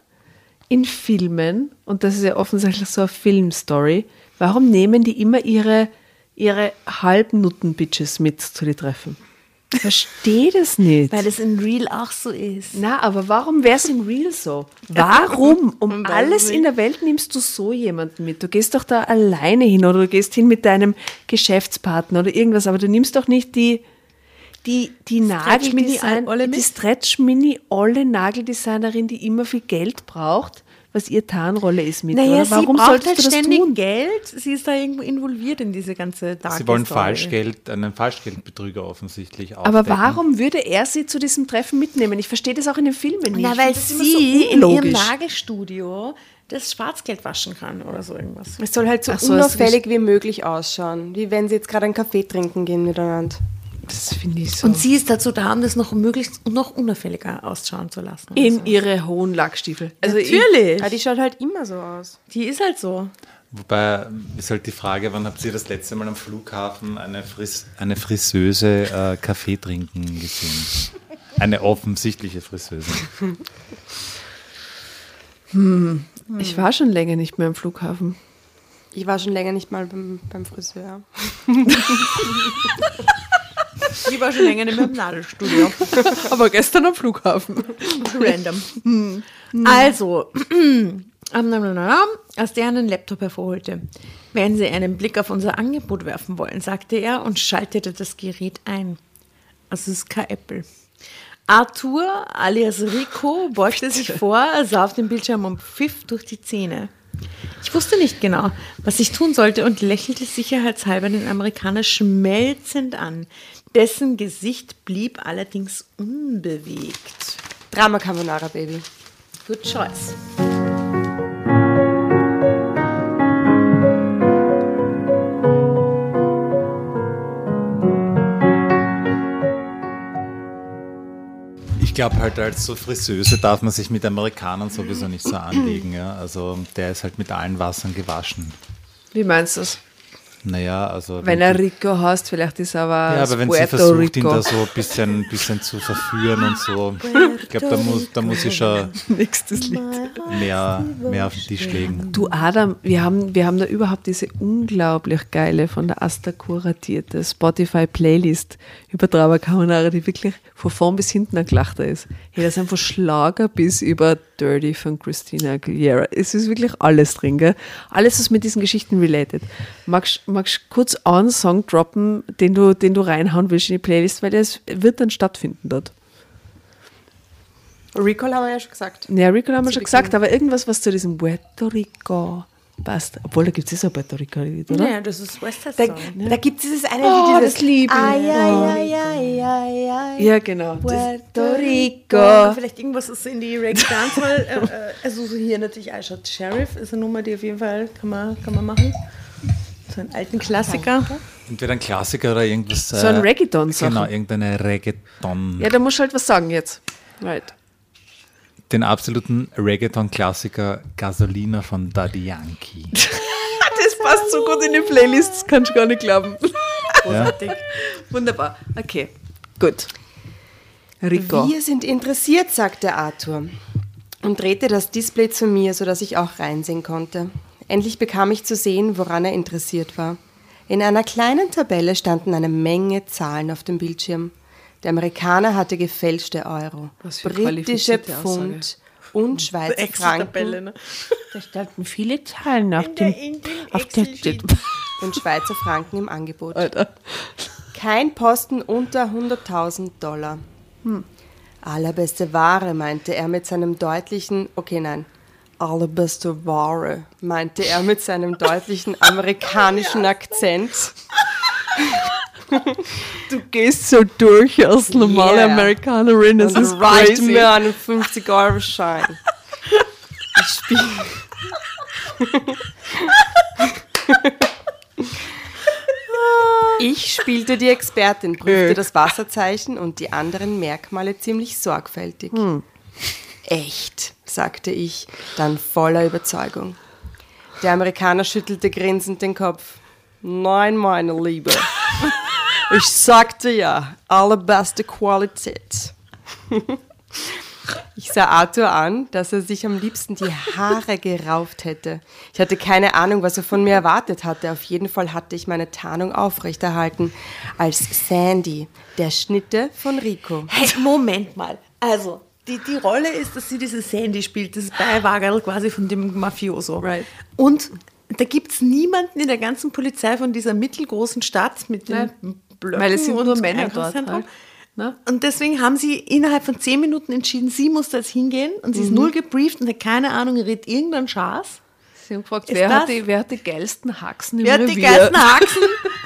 in Filmen, und das ist ja offensichtlich so eine Filmstory, warum nehmen die immer ihre, ihre Halbnutten-Bitches mit zu den Treffen? Ich Verstehe das nicht. Weil es in Real auch so ist. Na, aber warum wäre es in Real so? Warum? Um alles es in der Welt nimmst du so jemanden mit. Du gehst doch da alleine hin oder du gehst hin mit deinem Geschäftspartner oder irgendwas, aber du nimmst doch nicht die, die, die Nageldesign, Olle die mit? Stretch Mini Olle Nageldesignerin, die immer viel Geld braucht, was ihr Tarnrolle ist mit. Naja, oder? sie Warum braucht solltest halt du das ständig tun? Geld. Sie ist da irgendwo involviert in diese ganze Dark Sie wollen Story. Falschgeld, einen Falschgeldbetrüger offensichtlich Aber aufdecken. warum würde er sie zu diesem Treffen mitnehmen? Ich verstehe das auch in den Filmen nicht. Na, weil sie so in ihrem. Nagelstudio das Schwarzgeld waschen kann oder so irgendwas. Es soll halt so Ach so, unauffällig wie möglich ausschauen. Wie wenn sie jetzt gerade einen Kaffee trinken gehen miteinander. Das finde ich so. Und sie ist dazu da, um das noch möglichst und noch unauffälliger ausschauen zu lassen. in ihre hohen Lackstiefel. Also Natürlich. Ja, die schaut halt immer so aus. die ist halt so. Wobei ist halt die Frage, wann habt ihr das letzte Mal am Flughafen eine, Fris eine Friseuse äh, Kaffee trinken gesehen? Eine offensichtliche Friseuse. Ich, ich war schon länger nicht mehr am Flughafen. Ich war schon länger nicht mal beim, beim Friseur. Die war schon länger nicht mehr im Nadelstudio. Aber gestern am Flughafen. Random. Also, als der einen Laptop hervorholte. Wenn Sie einen Blick auf unser Angebot werfen wollen, sagte er und schaltete das Gerät ein. Also es ist kein Apple. Arthur alias Rico beugte sich vor, sah auf dem Bildschirm und pfiff durch die Zähne. Ich wusste nicht genau, was ich tun sollte und lächelte sicherheitshalber den Amerikaner schmelzend an. Dessen Gesicht blieb allerdings unbewegt. Drama Carbonara, Baby. Good choice. Ich glaube halt als so Friseuse darf man sich mit Amerikanern sowieso nicht so anlegen. Ja? Also der ist halt mit allen Wassern gewaschen. Wie meinst du das? Naja, also Wenn er Rico heißt, vielleicht ist er aber ja, aber wenn sie Puerto versucht, ihn Rico. da so ein bisschen, bisschen zu verführen und so, ich glaube, da muss, da muss ich schon Nächstes Lied. mehr, mehr auf den Tisch legen. Du Adam, wir haben, wir haben da überhaupt diese unglaublich geile, von der Asta kuratierte Spotify-Playlist über Carbonara, die wirklich von vorn bis hinten ein Gelachter ist. Hey, da sind von Schlager bis über Dirty von Christina Aguilera. Es ist wirklich alles drin, gell? Alles ist mit diesen Geschichten related. Magst magst du kurz einen Song droppen, den du, den du reinhauen willst in die Playlist, weil das wird dann stattfinden dort. Recall haben wir ja schon gesagt. Ja, Rico haben wir schon gesagt, aber irgendwas, was zu diesem Puerto Rico passt. Obwohl, da gibt es ein Puerto Rico-Lied, oder? Ja, das ist West Da, Song. da gibt es dieses eine Oh, Lied, dieses das liebe ich. Ay, ay, ay, ay, ay, ay. Ja, genau. Puerto Rico. vielleicht irgendwas ist in die Reggae Dancehall. äh, äh, also so hier natürlich Aisha Sheriff ist eine Nummer, die auf jeden Fall kann man, kann man machen. So einen alten Klassiker. Entweder ein Klassiker oder irgendwas. So ein äh, Reggaeton-Sache. Genau, irgendeine Reggaeton. ja, da musst du halt was sagen jetzt. Right. Den absoluten Reggaeton-Klassiker Gasolina von Daddy Yankee. Das passt so gut in die Playlist, das kannst du gar nicht glauben. ja? Wunderbar. Okay, gut. Rico. Wir sind interessiert, sagte Arthur und drehte das Display zu mir, sodass ich auch reinsehen konnte. Endlich bekam ich zu sehen, woran er interessiert war. In einer kleinen Tabelle standen eine Menge Zahlen auf dem Bildschirm. Der Amerikaner hatte gefälschte Euro, Was für britische Pfund und Schweizer Franken ne? Da standen viele Zahlen auf In der, in dem auf der und Schweizer Franken im Angebot. Alter. Kein Posten unter 100.000 Dollar. Hm. Allerbeste Ware, meinte er mit seinem deutlichen, okay, nein, allerbeste Ware, meinte er mit seinem deutlichen amerikanischen Akzent. Du gehst so durch als normale Yeah. Amerikanerin, das Und ist reicht crazy. mir einen 50-Euro-Schein. Ich spiel Ich spielte die Expertin, prüfte das Wasserzeichen und die anderen Merkmale ziemlich sorgfältig. Echt, sagte ich, dann voller Überzeugung. Der Amerikaner schüttelte grinsend den Kopf. Nein, meine Liebe. Ich sagte ja, allerbeste Qualität. Ich sah Arthur an, dass er sich am liebsten die Haare gerauft hätte. Ich hatte keine Ahnung, was er von mir erwartet hatte. Auf jeden Fall hatte ich meine Tarnung aufrechterhalten als Sandy, der Schnitte von Rico. Hey, Moment mal. Also, die, die Rolle ist, dass sie diese Sandy spielt, das Beiwagerl quasi von dem Mafioso. Right. Und da gibt es niemanden in der ganzen Polizei von dieser mittelgroßen Stadt mit den Nein. Blöcken Weil es sind und nur Männer dort. Halt. Ne? Und deswegen haben sie innerhalb von zehn Minuten entschieden, sie muss da jetzt hingehen und Mhm. sie ist null gebrieft und hat keine Ahnung, redet irgendein Schaß. Sie haben gefragt, wer hat, die, wer hat die geilsten Haxen im Wer hat die Revier? geilsten Haxen?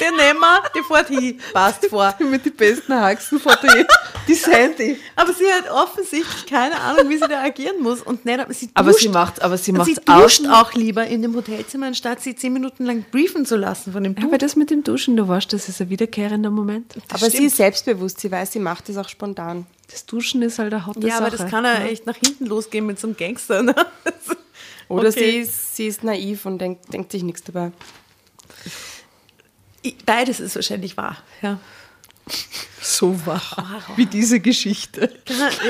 Den nehmen wir, die fährt hin, passt vor. Mit den besten Haxen vor die, die Sandy. Aber sie hat offensichtlich keine Ahnung, wie sie da agieren muss. Und nicht, aber sie Aber duscht, sie macht, aber sie macht sie duscht auch lieber in dem Hotelzimmer, anstatt sie zehn Minuten lang briefen zu lassen von dem Ja, Dude. aber das mit dem Duschen, du weißt, das ist ein wiederkehrender Moment. Aber sie stimmt. ist selbstbewusst, sie weiß, sie macht es auch spontan. Das Duschen ist halt eine harte Ja, Sache. aber das kann ja echt nach hinten losgehen mit so einem Gangster. Ne? Oder Okay. sie, ist, sie ist naiv und denkt, denkt sich nichts dabei. Beides ist wahrscheinlich wahr. Ja, so wahr wie diese Geschichte.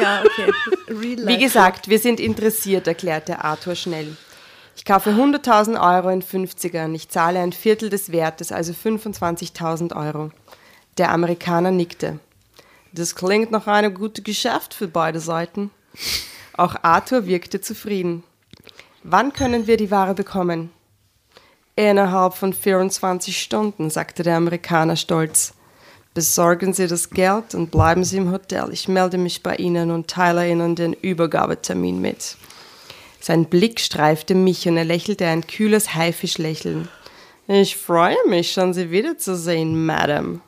ja okay. Real Wie gesagt, wir sind interessiert, erklärte Arthur schnell. Ich kaufe 100.000 Euro in 50ern. Ich zahle ein Viertel des Wertes, also 25.000 Euro. Der Amerikaner nickte. Das klingt nach einem guten Geschäft für beide Seiten. Auch Arthur wirkte zufrieden. Wann können wir die Ware bekommen? Innerhalb von 24 Stunden, sagte der Amerikaner stolz. Besorgen Sie das Geld und bleiben Sie im Hotel. Ich melde mich bei Ihnen und teile Ihnen den Übergabetermin mit. Sein Blick streifte mich und er lächelte ein kühles Haifischlächeln. Ich freue mich schon, Sie wiederzusehen, Madame.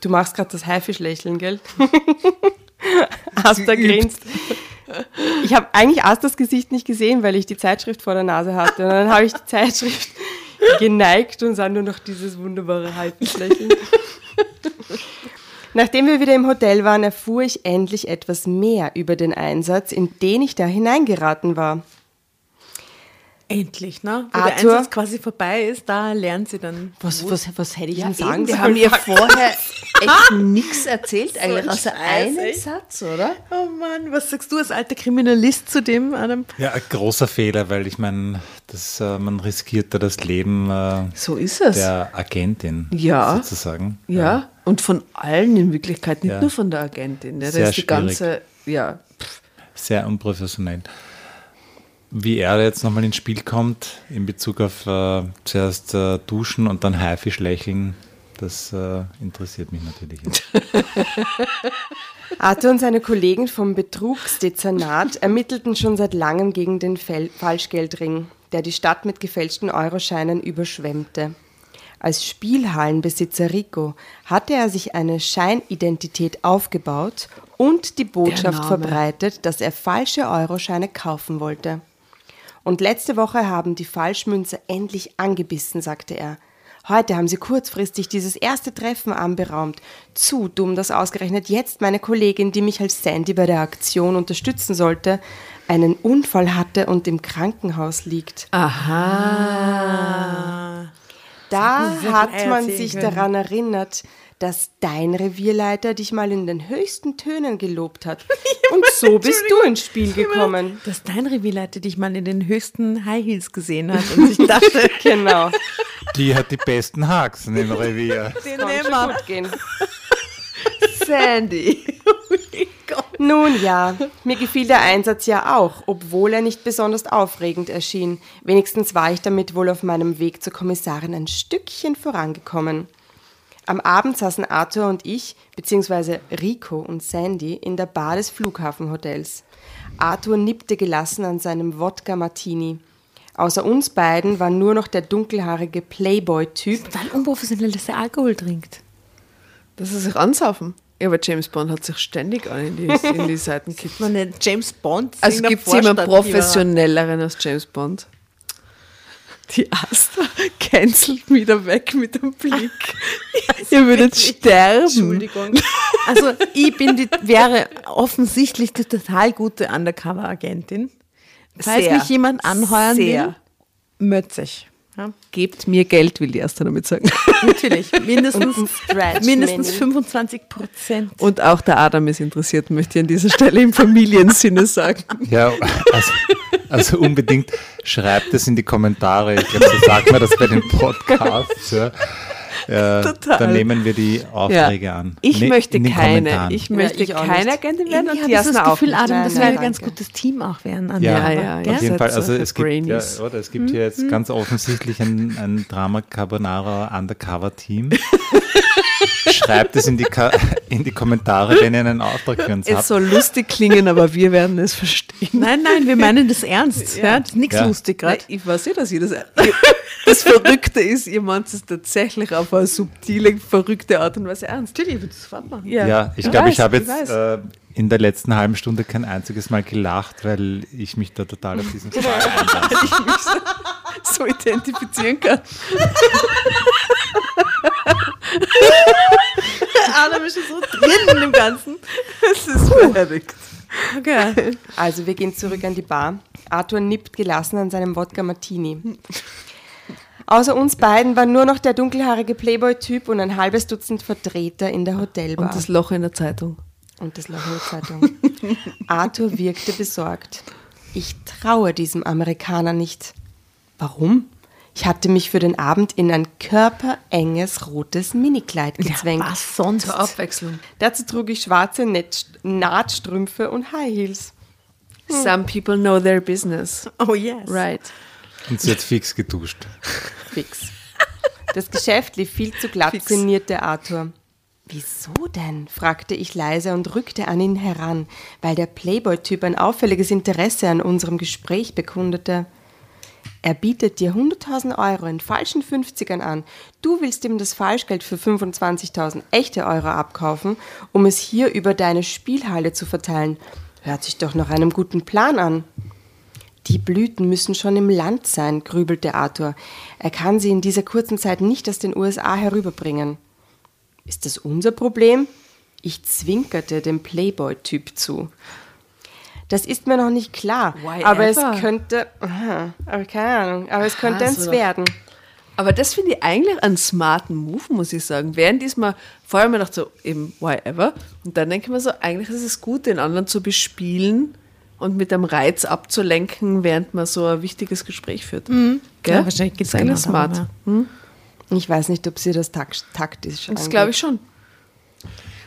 Du machst gerade das Haifischlächeln, gell? Asta grinst. Ich habe eigentlich Astas Gesicht nicht gesehen, weil ich die Zeitschrift vor der Nase hatte. Und dann habe ich die Zeitschrift geneigt und sah nur noch dieses wunderbare Haifischlächeln. Nachdem wir wieder im Hotel waren, erfuhr ich endlich etwas mehr über den Einsatz, in den ich da hineingeraten war. Endlich, ne? Wo Arthur? der Einsatz quasi vorbei ist, da lernt sie dann. Was, was, was hätte ich Ja, ihm sagen eben, wir sollen? haben ihr vorher echt nichts erzählt, eigentlich, außer einen. Satz, oder? Oh Mann, was sagst du als alter Kriminalist zu dem, Adam? Ja, ein großer Fehler, weil ich meine, das, äh, man riskiert da das Leben äh, So ist es. der Agentin Ja. sozusagen. Ja, und von allen in Wirklichkeit, nicht Ja. nur von der Agentin. Ja, da Sehr ist die schwierig. ganze, ja, Sehr unprofessionell. Wie er jetzt nochmal ins Spiel kommt, in Bezug auf äh, zuerst äh, duschen und dann Haifisch lächeln, das äh, interessiert mich natürlich. Jetzt. Arthur und seine Kollegen vom Betrugsdezernat ermittelten schon seit langem gegen den Fel Falschgeldring, der die Stadt mit gefälschten Euroscheinen überschwemmte. Als Spielhallenbesitzer Rico hatte er sich eine Scheinidentität aufgebaut und die Botschaft verbreitet, dass er falsche Euroscheine kaufen wollte. Und letzte Woche haben die Falschmünzer endlich angebissen, sagte er. Heute haben sie kurzfristig dieses erste Treffen anberaumt. Zu dumm, dass ausgerechnet jetzt meine Kollegin, die mich als Sandy bei der Aktion unterstützen sollte, einen Unfall hatte und im Krankenhaus liegt. aha. Da hat man sich können. daran erinnert, dass dein Revierleiter dich mal in den höchsten Tönen gelobt hat. Und so bist du ins Spiel gekommen. Dass dein Revierleiter dich mal in den höchsten High Heels gesehen hat und ich dachte, Genau. Die hat die besten Haxen im Revier. den nehmen wir. gut gehen. Sandy. Nun ja, mir gefiel der Einsatz ja auch, obwohl er nicht besonders aufregend erschien. Wenigstens war ich damit wohl auf meinem Weg zur Kommissarin ein Stückchen vorangekommen. Am Abend saßen Arthur und ich, beziehungsweise Rico und Sandy, in der Bar des Flughafenhotels. Arthur nippte gelassen an seinem Wodka-Martini. Außer uns beiden war nur noch der dunkelhaarige Playboy-Typ, Total unprofessionell, dass er Alkohol trinkt. Dass sie sich ansaufen. Ja, aber James Bond hat sich ständig an in die, in die Seiten gekippt. Man nennt James Bond. Also gibt es jemanden professionelleren als James Bond? Die Asta cancelt wieder weg mit dem Blick. Ihr würdet sterben. Entschuldigung. Also ich bin die, wäre offensichtlich die total gute Undercover-Agentin. Falls Sehr. mich jemand anheuern Sehr. will, mötzig. Ja, Gebt mir Geld, will die Asta damit sagen. natürlich. Mindestens, mindestens Menu. 25 Prozent. Und auch der Adam ist interessiert, möchte ich an dieser Stelle im Familiensinne sagen. Ja, also, also unbedingt schreibt es in die Kommentare. Ich glaube, so sagt man das bei den Podcasts. Ja. Äh, Total. Dann nehmen wir die Aufträge an. Ich Ne- möchte keine. Kommentaren. Ich möchte ich auch keine. Agentin werden und die habe ich das Gefühl. Adam, Nein, das nein, wäre ein ganz gutes Team auch werden. Ja, Ja, Undercover, ja, gell? Auf jeden Fall, also so es gibt, ja, oder, es gibt hier jetzt ganz offensichtlich ein, ein Drama Carbonara Undercover Team. Schreibt es in die, Ka in die Kommentare, wenn ihr einen Auftrag für uns Es habt. soll lustig klingen, aber wir werden es verstehen. Nein, nein, wir meinen das ernst. Ja. Ist nichts Ja. lustig gerade. ich weiß ja, dass ihr das. Das Verrückte ist, ihr meint es tatsächlich auf eine subtile, verrückte Art und Weise ernst. Natürlich, ich würde das sofort machen. Ja, ich Ich glaube, ich habe ich jetzt weiß. In der letzten halben Stunde kein einziges Mal gelacht, weil ich mich da total auf diesen Fall einlasse. so identifizieren kann. Adam ist schon so drin in dem Ganzen. Das ist verrückt. Okay. Also wir gehen zurück an die Bar. Arthur nippt gelassen an seinem Wodka Martini. Außer uns beiden war nur noch der dunkelhaarige Playboy-Typ und ein halbes Dutzend Vertreter in der Hotelbar. Und das Loch in der Zeitung. Und in der Zeitung. Arthur wirkte besorgt. Ich traue diesem Amerikaner nicht. Warum? Ich hatte mich für den Abend in ein körperenges rotes Minikleid gezwängt. Ja, was sonst? Abwechslung. Dazu trug ich schwarze Net Nahtstrümpfe und High Heels. Some people know their business. Oh yes. Right. Und sie hat fix geduscht. Fix. Das Geschäft lief viel zu glatt, sinnierte Arthur. Wieso denn? fragte ich leise und rückte an ihn heran, weil der Playboy-Typ ein auffälliges Interesse an unserem Gespräch bekundete. Er bietet dir 100.000 Euro in falschen 50ern an. Du willst ihm das Falschgeld für 25.000 echte Euro abkaufen, um es hier über deine Spielhalle zu verteilen. Hört sich doch nach einem guten Plan an. Die Blüten müssen schon im Land sein, grübelte Arthur. Er kann sie in dieser kurzen Zeit nicht aus den USA herüberbringen. Ist das unser Problem? Ich zwinkerte dem Playboy-Typ zu. Das ist mir noch nicht klar, Why aber ever? es könnte, aber keine Ahnung, aber es könnte eins so. werden. Aber das finde ich eigentlich einen smarten Move, muss ich sagen. Während diesmal, vorher mir gedacht so, eben, why ever? Und dann denke ich mir so, eigentlich ist es gut, den anderen zu bespielen und mit dem Reiz abzulenken, während man so ein wichtiges Gespräch führt. Gell? Ja, wahrscheinlich ist eigentlich genau darum, smart. ja. Ich weiß nicht, ob sie das tak taktisch Das glaube ich schon.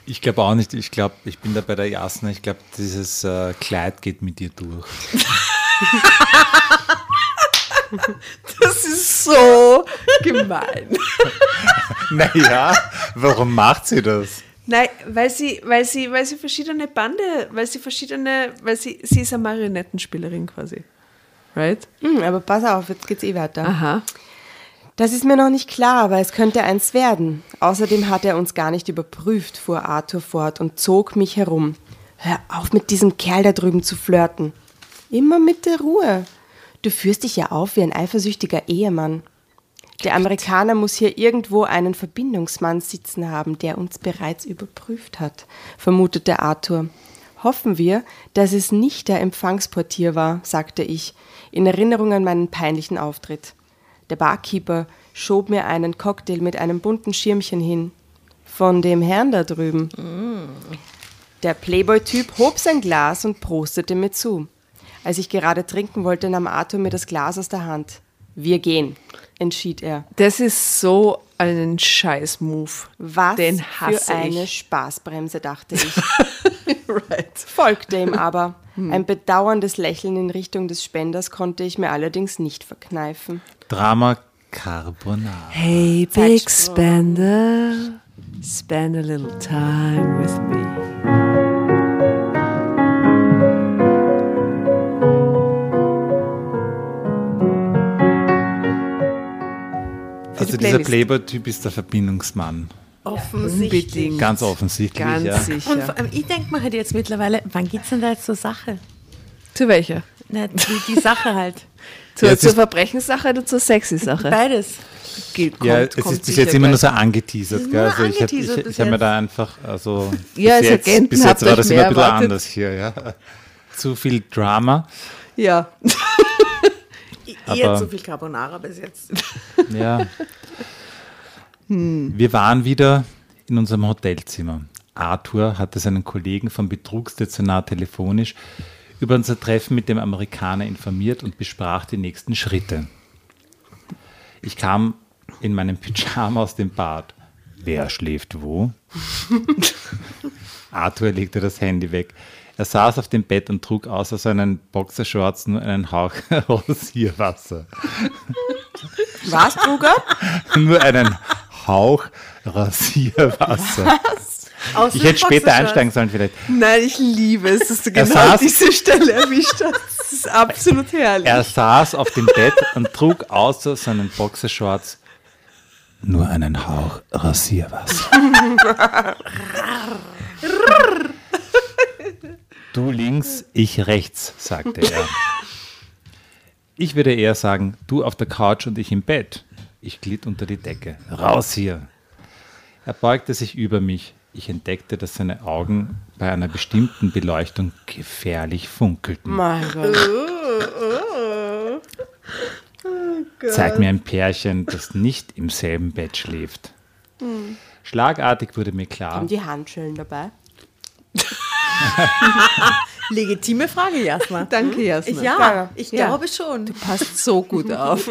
Ich glaube auch nicht. Ich glaube, ich bin da bei der Jasna. Ich glaube, dieses äh, Kleid geht mit dir durch. Das ist so gemein. Naja, warum macht sie das? Nein, weil sie, weil sie, weil sie verschiedene Bande, weil sie verschiedene, weil sie, sie ist eine Marionettenspielerin quasi. Right? Hm, aber pass auf, jetzt geht's eh weiter. Aha. Das ist mir noch nicht klar, aber es könnte eins werden. Außerdem hat er uns gar nicht überprüft, fuhr Arthur fort und zog mich herum. Hör auf, mit diesem Kerl da drüben zu flirten. Immer mit der Ruhe. Du führst dich ja auf wie ein eifersüchtiger Ehemann. Der Amerikaner muss hier irgendwo einen Verbindungsmann sitzen haben, der uns bereits überprüft hat, vermutete Arthur. Hoffen wir, dass es nicht der Empfangsportier war, sagte ich, in Erinnerung an meinen peinlichen Auftritt. Der Barkeeper schob mir einen Cocktail mit einem bunten Schirmchen hin. Von dem Herrn da drüben. Der Playboy-Typ hob sein Glas und prostete mir zu. Als ich gerade trinken wollte, nahm Arthur mir das Glas aus der Hand. Wir gehen, entschied er. Das ist so ein Scheiß-Move. Was Den für hasse eine ich. Spaßbremse, dachte ich. right. Folgte ihm aber. Ein bedauerndes Lächeln in Richtung des Spenders konnte ich mir allerdings nicht verkneifen. Drama Carbonara. Hey, big spender, spend a little time with me. Also die dieser. Playboy-Typ ist der Verbindungsmann. Unbedingt. Ganz offensichtlich. Ganz ja. sicher. Und vor allem, ich denke mir halt jetzt mittlerweile, wann geht's denn da jetzt zur Sache? Zu welcher? Na, die, die Sache halt. Zur, Ja, zur Verbrechenssache oder zur sexy Sache? Beides. Ja, kommt- es kommt ist bis jetzt immer nur so angeteasert. Gell? Nur Also ich habe hab mir da einfach, also Ja, bis als jetzt, Agenten bis jetzt war das immer ein bisschen erwartet. anders hier. Ja. Zu viel Drama. Ja. Eher zu viel Carbonara bis jetzt. Ja. Wir waren wieder in unserem Hotelzimmer. Arthur hatte seinen Kollegen vom Betrugsdezernat telefonisch über unser Treffen mit dem Amerikaner informiert und besprach die nächsten Schritte. Ich kam in meinem Pyjama aus dem Bad. Wer schläft wo? Arthur legte das Handy weg. Er saß auf dem Bett und trug außer seinen Boxershorts nur einen Hauch Rosierwasser. Was, Truger? nur einen Hauch Rasierwasser. Außer Ich hätte später einsteigen sollen vielleicht. Nein, ich liebe es, dass du Er genau saß- diese Stelle erwischt hast. Das ist absolut herrlich. Er saß auf dem Bett und trug außer seinen Boxershorts nur einen Hauch Rasierwasser. du links, ich rechts, sagte er. Ich würde eher sagen, du auf der Couch und ich im Bett. Ich glitt unter die Decke. Raus hier. Er beugte sich über mich. Ich entdeckte, dass seine Augen bei einer bestimmten Beleuchtung gefährlich funkelten. Mein Gott. Zeig mir ein Pärchen, das nicht im selben Bett schläft. Schlagartig wurde mir klar, Haben die Handschellen dabei? Legitime Frage, Jasna. Danke, Jasna. Ja, ich Ja. glaube schon. Passt so gut auf.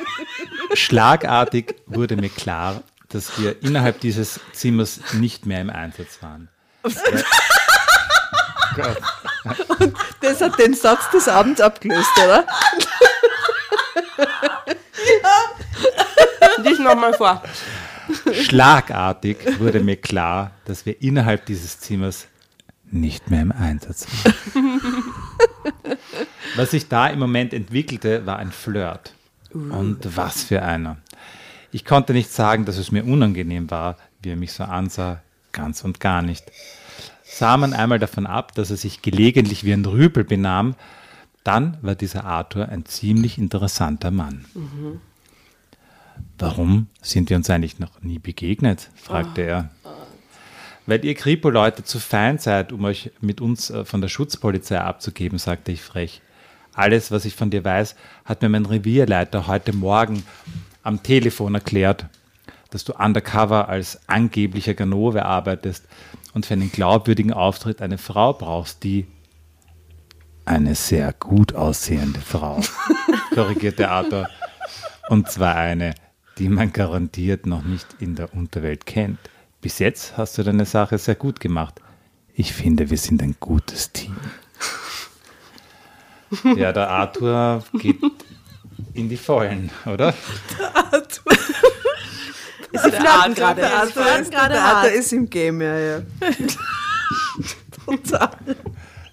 schlagartig wurde mir klar, dass wir innerhalb dieses Zimmers nicht mehr im Einsatz waren. Gott. Das hat den Satz des Abends abgelöst, oder? Lies nochmal vor. Schlagartig wurde mir klar, dass wir innerhalb dieses Zimmers nicht mehr im Einsatz waren. Was sich da im Moment entwickelte, war ein Flirt. Und was für einer. Ich konnte nicht sagen, dass es mir unangenehm war, wie er mich so ansah, ganz und gar nicht. Sah man einmal davon ab, dass er sich gelegentlich wie ein Rüpel benahm, dann war dieser Arthur ein ziemlich interessanter Mann. Warum sind wir uns eigentlich noch nie begegnet? fragte er. Weil ihr Kripo-Leute zu fein seid, um euch mit uns äh, von der Schutzpolizei abzugeben, sagte ich frech. Alles, was ich von dir weiß, hat mir mein Revierleiter heute Morgen am Telefon erklärt, dass du undercover als angeblicher Ganove arbeitest und für einen glaubwürdigen Auftritt eine Frau brauchst, die eine sehr gut aussehende Frau, korrigierte Arthur. Und zwar eine, die man garantiert noch nicht in der Unterwelt kennt. Bis jetzt hast du deine Sache sehr gut gemacht. Ich finde, wir sind ein gutes Team. Ja, der Arthur geht in die Vollen, oder? Sie flirten gerade. Der Arthur, ist, der Arthur ist im Game, ja, ja. Total.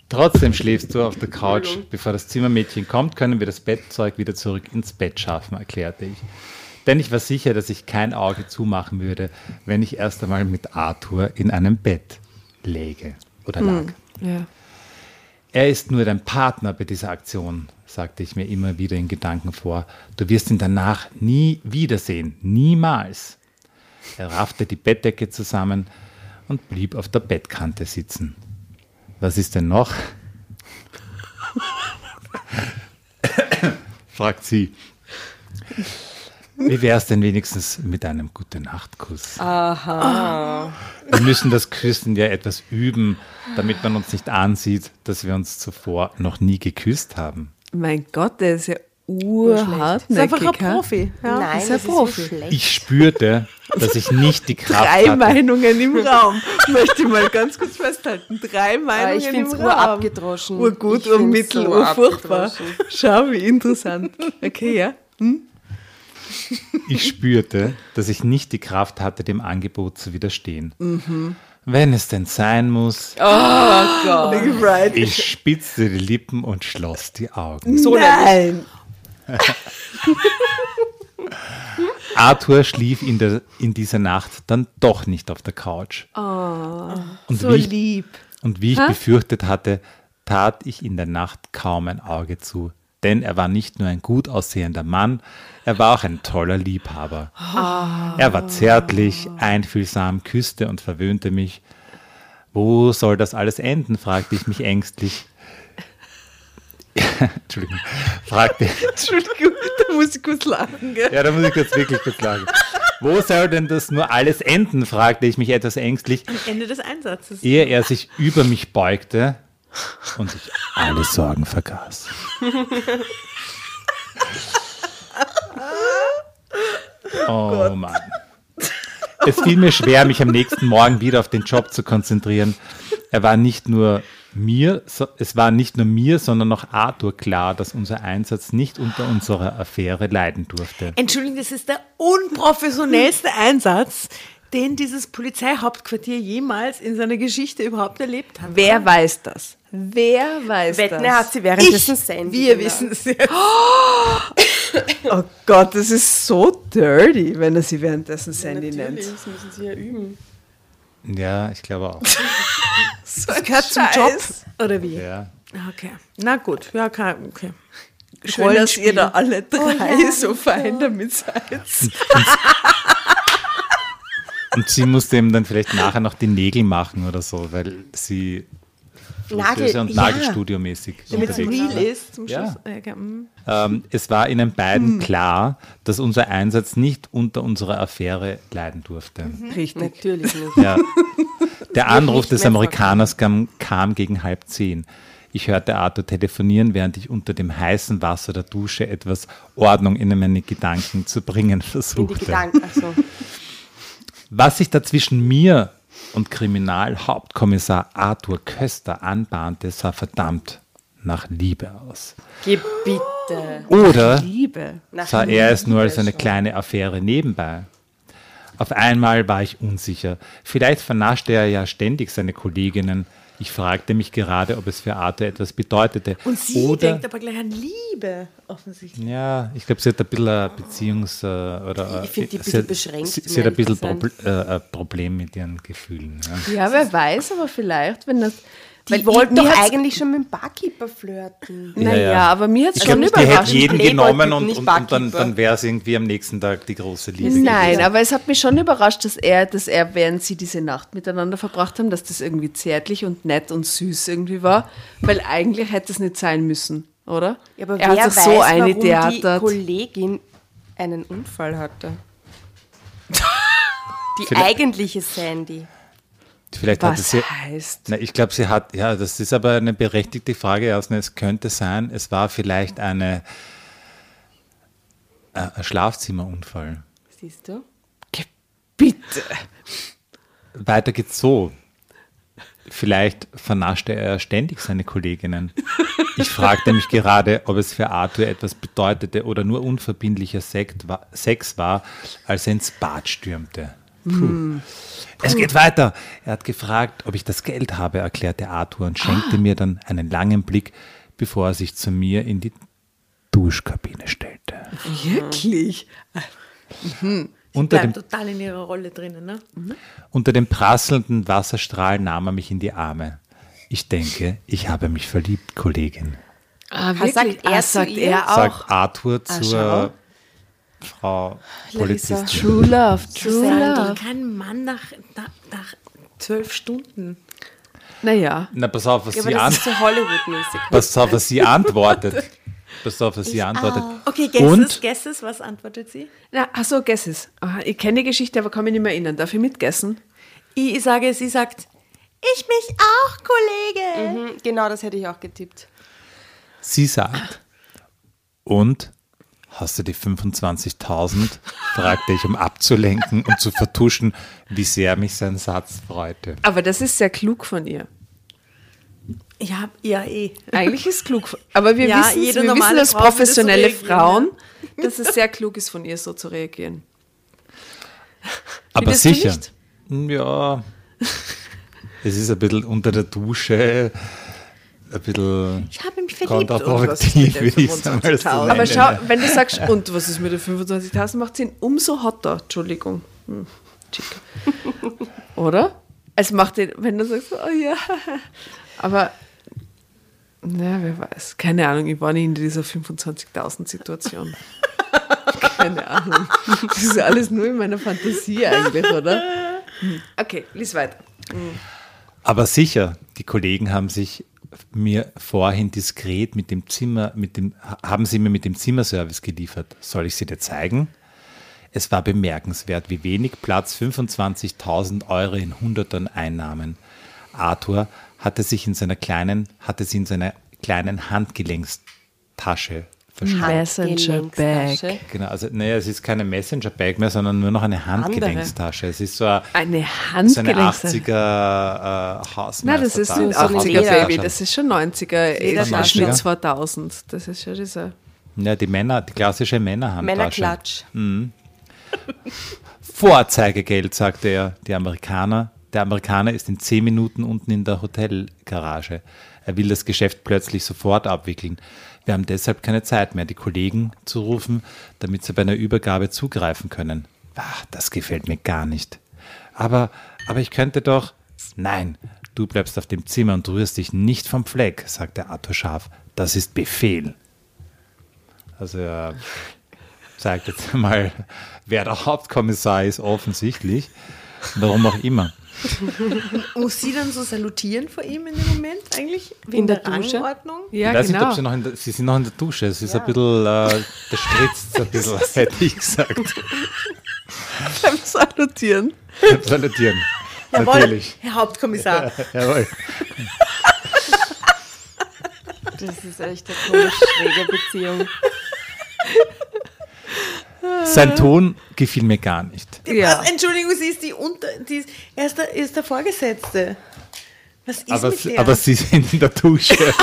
Trotzdem schläfst du auf der Couch. Bevor das Zimmermädchen kommt, können wir das Bettzeug wieder zurück ins Bett schaffen, erklärte ich. Denn ich war sicher, dass ich kein Auge zumachen würde, wenn ich erst einmal mit Arthur in einem Bett läge oder lag. Ja. Er ist nur dein Partner bei dieser Aktion, sagte ich mir immer wieder in Gedanken vor. Du wirst ihn danach nie wiedersehen, niemals. Er raffte die Bettdecke zusammen und blieb auf der Bettkante sitzen. Was ist denn noch? fragt sie. Wie wäre es denn wenigstens mit einem Gute-Nacht-Kuss? Aha. Wir müssen das Küssen ja etwas üben, damit man uns nicht ansieht, dass wir uns zuvor noch nie geküsst haben. Mein Gott, der ist ja Ist urhartnäckig. einfach ein? Profi. Ja. Nein, ist ein das Profi. ist so schlecht. Ich spürte, dass ich nicht die Kraft Drei hatte. Meinungen im Raum. Möchte ich mal ganz kurz festhalten. Drei Aber Meinungen ich im finde es Raum. urabgedroschen. Urgut, urmittel, so urfurchtbar. abgedroschen. Schau, wie interessant. Okay, ja. Ich spürte, dass ich nicht die Kraft hatte, dem Angebot zu widerstehen. Wenn es denn sein muss, Right. ich spitzte die Lippen und schloss die Augen. So Nein. Arthur schlief in, der, in dieser Nacht dann doch nicht auf der Couch. und, So wie ich, lieb. und wie ich befürchtet hatte, tat ich in der Nacht kaum ein Auge zu. Denn er war nicht nur ein gut aussehender Mann, er war auch ein toller Liebhaber. Er war zärtlich, einfühlsam, küsste und verwöhnte mich. Wo soll das alles enden? fragte ich mich ängstlich. Entschuldigung, fragte, Entschuldigung, da muss ich kurz lachen. Gell? ja, da muss ich jetzt wirklich kurz sagen. Wo soll denn das nur alles enden? fragte ich mich etwas ängstlich, Ende des Einsatzes. ehe er sich über mich beugte und ich alle Sorgen vergaß. Oh Mann. Es fiel mir schwer, mich am nächsten Morgen wieder auf den Job zu konzentrieren. Er war nicht nur mir, so, es war nicht nur mir, sondern auch Arthur klar, dass unser Einsatz nicht unter unserer Affäre leiden durfte. Entschuldigung, das ist der unprofessionellste Einsatz, den dieses Polizeihauptquartier jemals in seiner Geschichte überhaupt erlebt hat. Wer weiß das? Wer weiß Wetten, das? hat sie währenddessen Sandy Wir wissen es jetzt. Oh Gott, das ist so dirty, wenn er sie währenddessen Sandy nennt. Natürlich, das müssen sie ja üben. Ja, ich glaube auch. Das gehört zum Job. Oder wie? Ja. Okay. Na gut, ja, okay. Schön, dass Rollenspiel. ihr da alle drei so fein damit seid. Und sie musste ihm dann vielleicht nachher noch die Nägel machen oder so, weil sie Nagel- und ja. Nagelstudio-mäßig Damit es real war. ist zum Ja. Schluss. Ja, okay, mm. Ähm, es war ihnen beiden klar, dass unser Einsatz nicht unter unserer Affäre leiden durfte. Richtig. Natürlich nicht. Ja. Der Anruf des Amerikaners kam, kam gegen halb zehn. Ich hörte Arthur telefonieren, während ich unter dem heißen Wasser der Dusche etwas Ordnung in meine Gedanken zu bringen In die versuchte. Gedanken. Also, Was sich da zwischen mir und Kriminalhauptkommissar Arthur Köster anbahnte, sah verdammt nach Liebe aus. geh bitte. Oder Liebe. Nach sah er es nur als Liebe eine schon. kleine Affäre nebenbei. Auf einmal war ich unsicher. Vielleicht vernaschte er ja ständig seine Kolleginnen. Ich fragte mich gerade, ob es für Arthur etwas bedeutete. Und sie Oder, denkt aber gleich an Liebe, offensichtlich. ja, ich glaube, sie hat ein bisschen ein Beziehungs- äh, oder Ich finde die ein bisschen beschränkt, Sie, sie hat ein bisschen Probl äh, ein Problem mit ihren Gefühlen. Ja. Ja, wer weiß, aber vielleicht, wenn das. Die weil wollten doch eigentlich schon mit dem Barkeeper flirten. Naja, Ja, ja. aber mir hat es schon glaube, die hätte überrascht. jeden Playboy genommen und, und, und dann, dann wäre es irgendwie am nächsten Tag die große Liebe. Nein, gewesen. aber es hat mich schon überrascht, dass er, dass er, während sie diese Nacht miteinander verbracht haben, dass das irgendwie zärtlich und nett und süß irgendwie war, weil eigentlich hätte es nicht sein müssen, oder? Ja, aber er wer hat weiß, so warum eingetheatert. die Kollegin einen Unfall hatte? Die Vielleicht- eigentliche Sandy. Vielleicht Was sie. heißt? Na, ich glaube, sie hat, ja, das ist aber eine berechtigte Frage. Erstens, es könnte sein, es war vielleicht eine, äh, ein Schlafzimmerunfall. Siehst du? Bitte. Weiter geht's so. Vielleicht vernaschte er ständig seine Kolleginnen. Ich fragte mich gerade, ob es für Arthur etwas bedeutete oder nur unverbindlicher Sekt wa- Sex war, als er ins Bad stürmte. Puh. Es geht weiter. Er hat gefragt, ob ich das Geld habe, erklärte Arthur und schenkte mir dann einen langen Blick, bevor er sich zu mir in die Duschkabine stellte. Wirklich? Unter Bleibt dem, total in ihrer Rolle drinnen, ne? unter dem prasselnden Wasserstrahl nahm er mich in die Arme. Ich denke, ich habe mich verliebt, Kollegin. Ah, sagt er ah, sagt er auch. sagt Arthur schau. zur Frau Larissa. Polizistin. True Love, True Love. kein Mann nach, nach, nach zwölf Stunden. Naja, Na, pass auf, was Ja, sie, das an ist so Hollywood-mäßig. pass auf, was sie antwortet. Pass auf, was sie antwortet. Okay, Guesses, Und Guesses, was antwortet sie? Na, achso, Guesses. Ah, Ich kenne die Geschichte, aber kann mich nicht mehr erinnern. Darf ich mitgessen? Ich sage, sie sagt, ich mich auch, Kollege. Mhm, genau, das hätte ich auch getippt. sie sagt, und hast du die 25.000? fragte ich, um abzulenken und zu vertuschen, wie sehr mich sein Satz freute. Aber das ist sehr klug von ihr. Ja, ja, eh. Eigentlich ist es klug. von- Aber wir Ja, wissen, jede wir wissen normale als professionelle reagieren, Frauen, dass es sehr klug ist von ihr, so zu reagieren. Aber sicher. Ja. Es ist ein bisschen unter der Dusche, ein bisschen Ich habe mich verliebt. kontraproduktiv, würde ich nennen. Aber schau, wenn du sagst, und was ist mit den 25.000, macht sie ihn umso hotter. Entschuldigung. Hm, chic. Oder? Es macht den, wenn du sagst, oh ja. Aber, na, wer weiß. Keine Ahnung, ich war nie in dieser 25.000 Situation. Keine Ahnung. Das ist alles nur in meiner Fantasie eigentlich, oder? Hm. Okay, lies weiter. Aber sicher, die Kollegen haben sich mir vorhin diskret mit dem Zimmer, mit dem, haben sie mir mit dem Zimmerservice geliefert. Soll ich sie dir zeigen? Es war bemerkenswert, wie wenig Platz 25.000 Euro in Hundertern einnahmen. Arthur hatte sich in seiner kleinen, hatte sie in seiner kleinen Handgelenkstasche versteckt. Messenger Bag. Genau, also naja, es ist keine Messenger-Bag mehr, sondern nur noch eine Handgelenkstasche. Es ist so eine, Eine so eine Handgelenkstasche. 80er äh, Hausmeister. Nein, das ist nicht eine 80er Leder- Baby, das ist schon 90er, Ledertasche. Schnitt 2000. Das ist schon dieser. Ja, die Männer, die klassische Männerhandtasche. Männerklatsch. Vorzeigegeld, sagte er. Die Amerikaner, der Amerikaner ist in zehn Minuten unten in der Hotelgarage. Er will das Geschäft plötzlich sofort abwickeln. Wir haben deshalb keine Zeit mehr, die Kollegen zu rufen, damit sie bei einer Übergabe zugreifen können. Ach, das gefällt mir gar nicht. Aber, aber ich könnte doch. Nein, du bleibst auf dem Zimmer und rührst dich nicht vom Fleck, sagte Arthur scharf. Das ist Befehl. Also er zeigt jetzt mal, wer der Hauptkommissar ist, offensichtlich. Warum auch immer. Muss sie dann so salutieren vor ihm in dem Moment eigentlich? Wegen In der Dusche? Rangordnung? Ja, ich weiß genau. nicht, ob sie noch in der, sie sind noch in der Dusche. Es ist ein bisschen, äh, das spritzt ein bisschen, hätte ich gesagt. beim Salutieren. Salutieren. Jawohl, Natürlich. Herr Hauptkommissar. Jawohl. Das ist echt eine komisch schräge Beziehung. Sein Ton gefiel mir gar nicht. Ja. Was? Entschuldigung, sie ist die unter, die ist, er ist der, ist der Vorgesetzte. Was ist Aber, mit der? aber sie sind in der Dusche.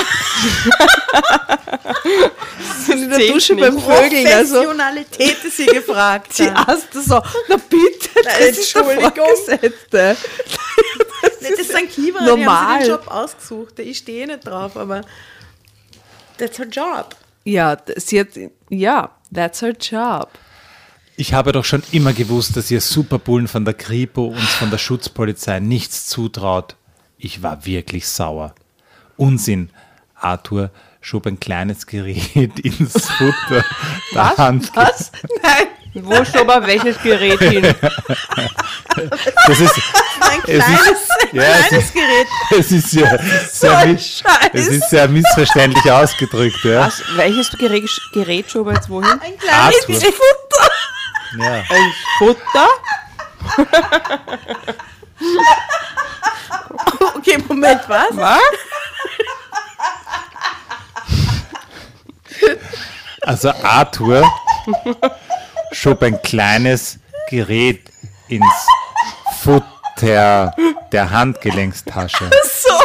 in der Dusche nicht. beim Vögeln. Also, Professionalität ist sie gefragt. die erste so, na bitte, das ist der Entschuldigung. Vorgesetzte. Das ist ein Kiewer, die normal. haben sie den Job ausgesucht. Ich stehe nicht drauf, aber that's her job. Ja, sie hat, ja, that's her job. Ich habe doch schon immer gewusst, dass ihr Superbullen von der Kripo uns von der Schutzpolizei nichts zutraut. Ich war wirklich sauer. Unsinn. Arthur schob ein kleines Gerät ins Futter der Hand. Was? Nein. Wo schob er welches Gerät hin? Das ist, Ein es kleines, ist, ja, es kleines ist, Gerät. es ist sehr, sehr, miss, es ist sehr missverständlich ausgedrückt. Ja. Was? Welches Gerät, Gerät schob er jetzt wohin? Ein kleines Arthur. Futter. Ja. Ein Futter? Okay, Moment, was? Was? Also Arthur schob ein kleines Gerät ins Futter der Handgelenkstasche. So,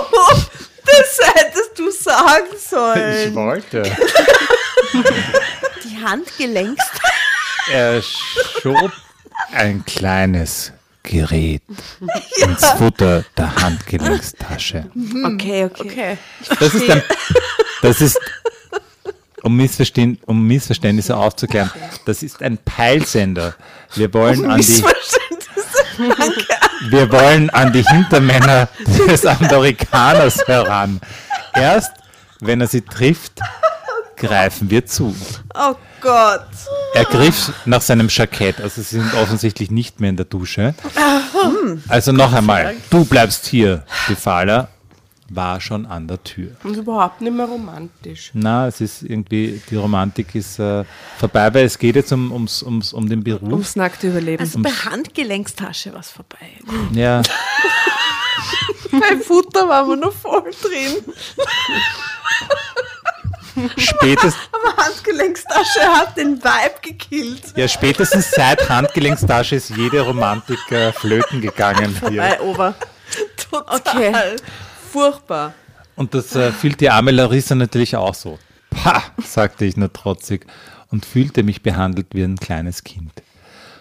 das hättest du sagen sollen. Ich wollte. Die Handgelenks. Er schob ein kleines Gerät ins Futter der Handgelenkstasche. Okay, okay. Okay. Das ist, ein, das ist um, Missverständ, um Missverständnisse aufzuklären, das ist ein Peilsender. Wir wollen an die, wir wollen an die Hintermänner des Amerikaners heran. Erst wenn er sie trifft, greifen wir zu. Oh Gott. Er griff nach seinem Jackett, also sie sind offensichtlich nicht mehr in der Dusche. Also noch einmal, du bleibst hier, befahl er, war schon an der Tür. Ist überhaupt nicht mehr romantisch. Na, es ist irgendwie, die Romantik ist äh, vorbei, weil es geht jetzt um, ums, ums, um den Beruf. Ums nackte Überleben. Also bei Handgelenkstasche was vorbei. Ja, beim Futter waren wir noch voll drin. spätestens, Aber Handgelenkstasche hat den Vibe gekillt. ja, spätestens seit Handgelenkstasche ist jede Romantik äh, flöten gegangen hier. Bei Ober. Total. Okay. Furchtbar. Und das äh, fühlt die arme Larissa natürlich auch so. Pah, sagte ich nur trotzig und fühlte mich behandelt wie ein kleines Kind.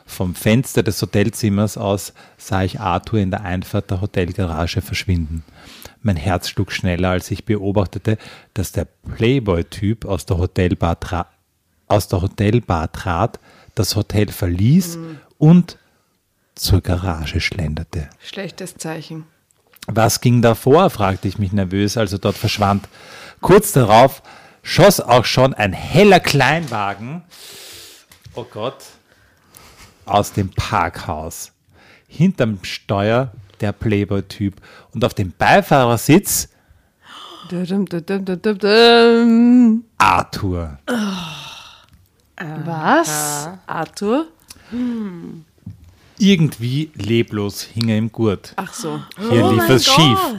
Vom Fenster des Hotelzimmers aus sah ich Arthur in der Einfahrt der Hotelgarage verschwinden. Mein Herz schlug schneller, als ich beobachtete, dass der Playboy-Typ aus, der Hotelbar aus der Hotelbar trat, das Hotel verließ und zur Garage schlenderte. Schlechtes Zeichen. Was ging da vor? fragte ich mich nervös, als er dort verschwand. Kurz darauf schoss auch schon ein heller Kleinwagen, oh Gott, aus dem Parkhaus. Hinterm Steuer der Playboy-Typ und auf dem Beifahrersitz. Arthur. Was? Arthur? Irgendwie leblos hing er im Gurt. Ach so. Hier Oh lief es schief. Gott.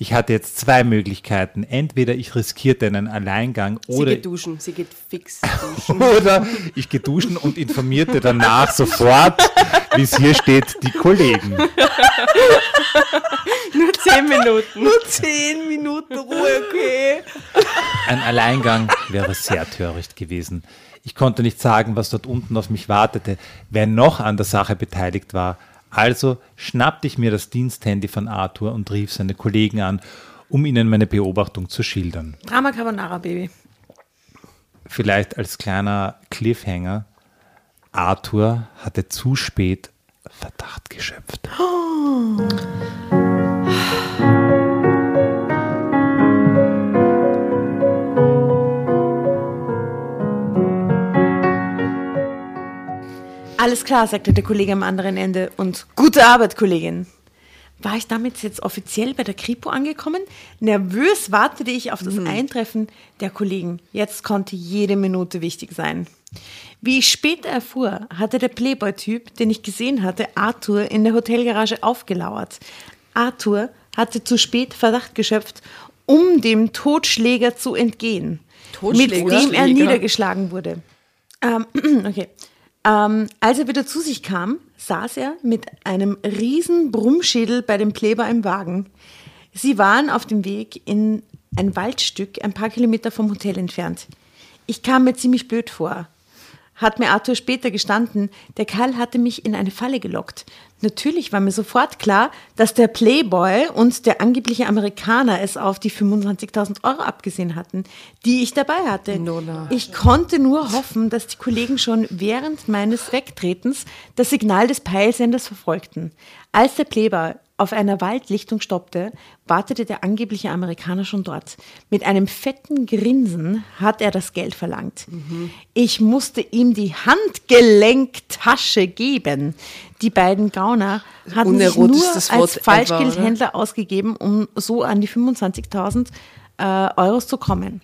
Ich hatte jetzt zwei Möglichkeiten. Entweder ich riskierte einen Alleingang Sie oder geht duschen, sie geht fix duschen. Oder ich gehe duschen und informierte danach sofort, wie es hier steht, die Kollegen. Nur zehn Minuten. Nur zehn Minuten Ruhe, okay. Ein Alleingang wäre sehr töricht gewesen. Ich konnte nicht sagen, was dort unten auf mich wartete, wer noch an der Sache beteiligt war. Also schnappte ich mir das Diensthandy von Arthur und rief seine Kollegen an, um ihnen meine Beobachtung zu schildern. Drama Carbonara, Baby. Vielleicht als kleiner Cliffhanger. Arthur hatte zu spät Verdacht geschöpft. Alles klar, sagte der Kollege am anderen Ende. Und gute Arbeit, Kollegin. War ich damit jetzt offiziell bei der Kripo angekommen? Nervös wartete ich auf das Eintreffen der Kollegen. Jetzt konnte jede Minute wichtig sein. Wie ich später erfuhr, hatte der Playboy-Typ, den ich gesehen hatte, Arthur in der Hotelgarage aufgelauert. Arthur hatte zu spät Verdacht geschöpft, um dem Totschläger zu entgehen, Totschläger? mit dem er niedergeschlagen wurde. Ähm, okay. Ähm, als er wieder zu sich kam, saß er mit einem riesen Brummschädel bei dem Kleber im Wagen. Sie waren auf dem Weg in ein Waldstück ein paar Kilometer vom Hotel entfernt. Ich kam mir ziemlich blöd vor. Hat mir Arthur später gestanden, der Kerl hatte mich in eine Falle gelockt. Natürlich war mir sofort klar, dass der Playboy und der angebliche Amerikaner es auf die 25.000 Euro abgesehen hatten, die ich dabei hatte. Nona. Ich konnte nur hoffen, dass die Kollegen schon während meines Wegtretens das Signal des Peilsenders verfolgten. Als der Playboy auf einer Waldlichtung stoppte, wartete der angebliche Amerikaner schon dort. Mit einem fetten Grinsen hat er das Geld verlangt. Ich musste ihm die Handgelenktasche geben. Die beiden Gauner hatten sich nur als Falschgeldhändler ausgegeben, um so an die 25.000 äh, Euros zu kommen.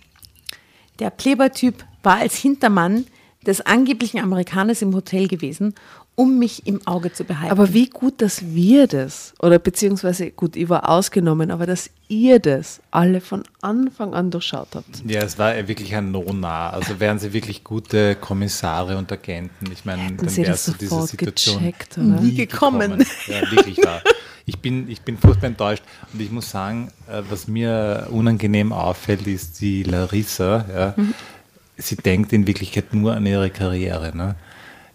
Der Playboy-Typ war als Hintermann des angeblichen Amerikaners im Hotel gewesen, um mich im Auge zu behalten. Aber wie gut, dass wir das, oder beziehungsweise, gut, ich war ausgenommen, aber dass ihr das alle von Anfang an durchschaut habt. Ja, es war wirklich ein No-Nah. Also wären sie wirklich gute Kommissare und Agenten. Ich meine, dann sie wärst das du diese Situation gecheckt, oder? Nie gekommen. Ja, wirklich wahr. Ich bin, ich bin furchtbar enttäuscht und ich muss sagen, äh, was mir unangenehm auffällt, ist die Larissa. Ja, Sie denkt in Wirklichkeit nur an ihre Karriere. Ne?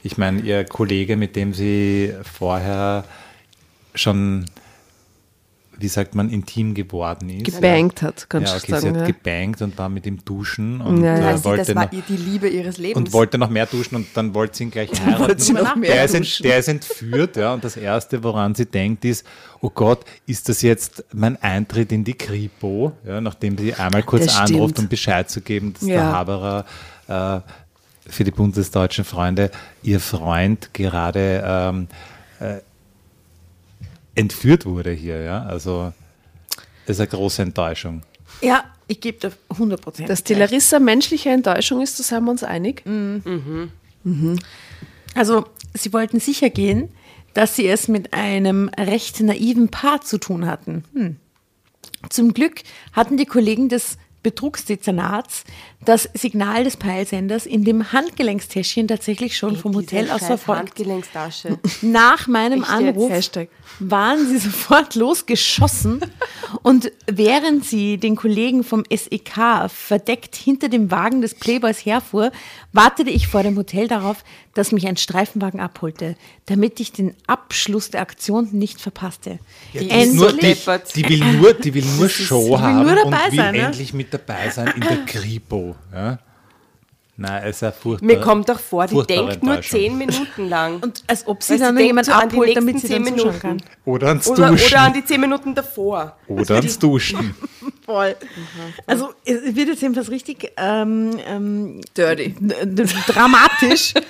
Ich meine, ihr Kollege, mit dem sie vorher schon, wie sagt man, intim geworden ist. Gebankt hat, kannst ja, du okay, sie sagen. hat Ja. gebankt und war mit ihm duschen und Ja, ja. äh, Nein, sie, wollte das war noch, die Liebe ihres Lebens. und wollte noch mehr duschen und dann wollte sie ihn gleich heiraten. sie noch mehr der, ist duschen. der ist entführt, ja, und das Erste, woran sie denkt, ist, oh Gott, ist das jetzt mein Eintritt in die Kripo, ja, nachdem sie einmal kurz Das anruft, stimmt. um Bescheid zu geben, dass der Ja. Haberer äh, für die bundesdeutschen Freunde ihr Freund gerade ähm, äh, entführt wurde hier, ja, also das ist eine große Enttäuschung. ja, ich gebe da 100 Prozent. Dass die Larissa menschliche Enttäuschung ist, da sind wir uns einig. Also, sie wollten sicher gehen, dass sie es mit einem recht naiven Paar zu tun hatten. Hm. Zum Glück hatten die Kollegen des Betrugsdezernats das Signal des Peilsenders in dem Handgelenkstäschchen tatsächlich schon vom Hotel aus verfolgt. Handgelenkstasche. Nach meinem jetzt? Anruf waren sie sofort losgeschossen und während sie den Kollegen vom SEK verdeckt hinter dem Wagen des Playboys herfuhr, wartete ich vor dem Hotel darauf, dass mich ein Streifenwagen abholte, damit ich den Abschluss der Aktion nicht verpasste. Die Endlich- nur, die, die will nur, die will nur Show will haben nur dabei und will sein, ne? endlich mit dabei sein in der Kripo. Ja? Nein, es ist ja furchtbar. Mir kommt doch vor, die denkt nur zehn Minuten lang. Und als ob sie sie dann jemand so an die abholt, damit sie dann zehn zuschauen Minuten. kann. Oder ans oder, Duschen. oder an die zehn Minuten davor. Oder ans Duschen. Voll. Also es wird jetzt jedenfalls richtig ähm, ähm, Dirty. dramatisch.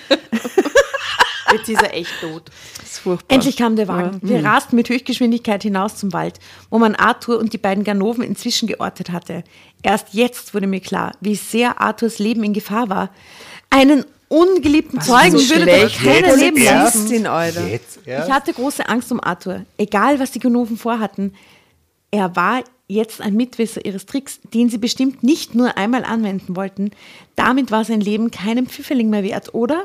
Jetzt ist er echt tot. Das ist furchtbar. Endlich kam der Wagen. Wir rasten mit Höchstgeschwindigkeit hinaus zum Wald, wo man Arthur und die beiden Ganoven inzwischen geortet hatte. Erst jetzt wurde mir klar, wie sehr Arthurs Leben in Gefahr war. Einen ungeliebten Zeugen so würde doch keiner leben lassen. Ich hatte große Angst um Arthur. Egal, was die Ganoven vorhatten, er war jetzt ein Mitwisser ihres Tricks, den sie bestimmt nicht nur einmal anwenden wollten. Damit war sein Leben keinem Pfifferling mehr wert, oder?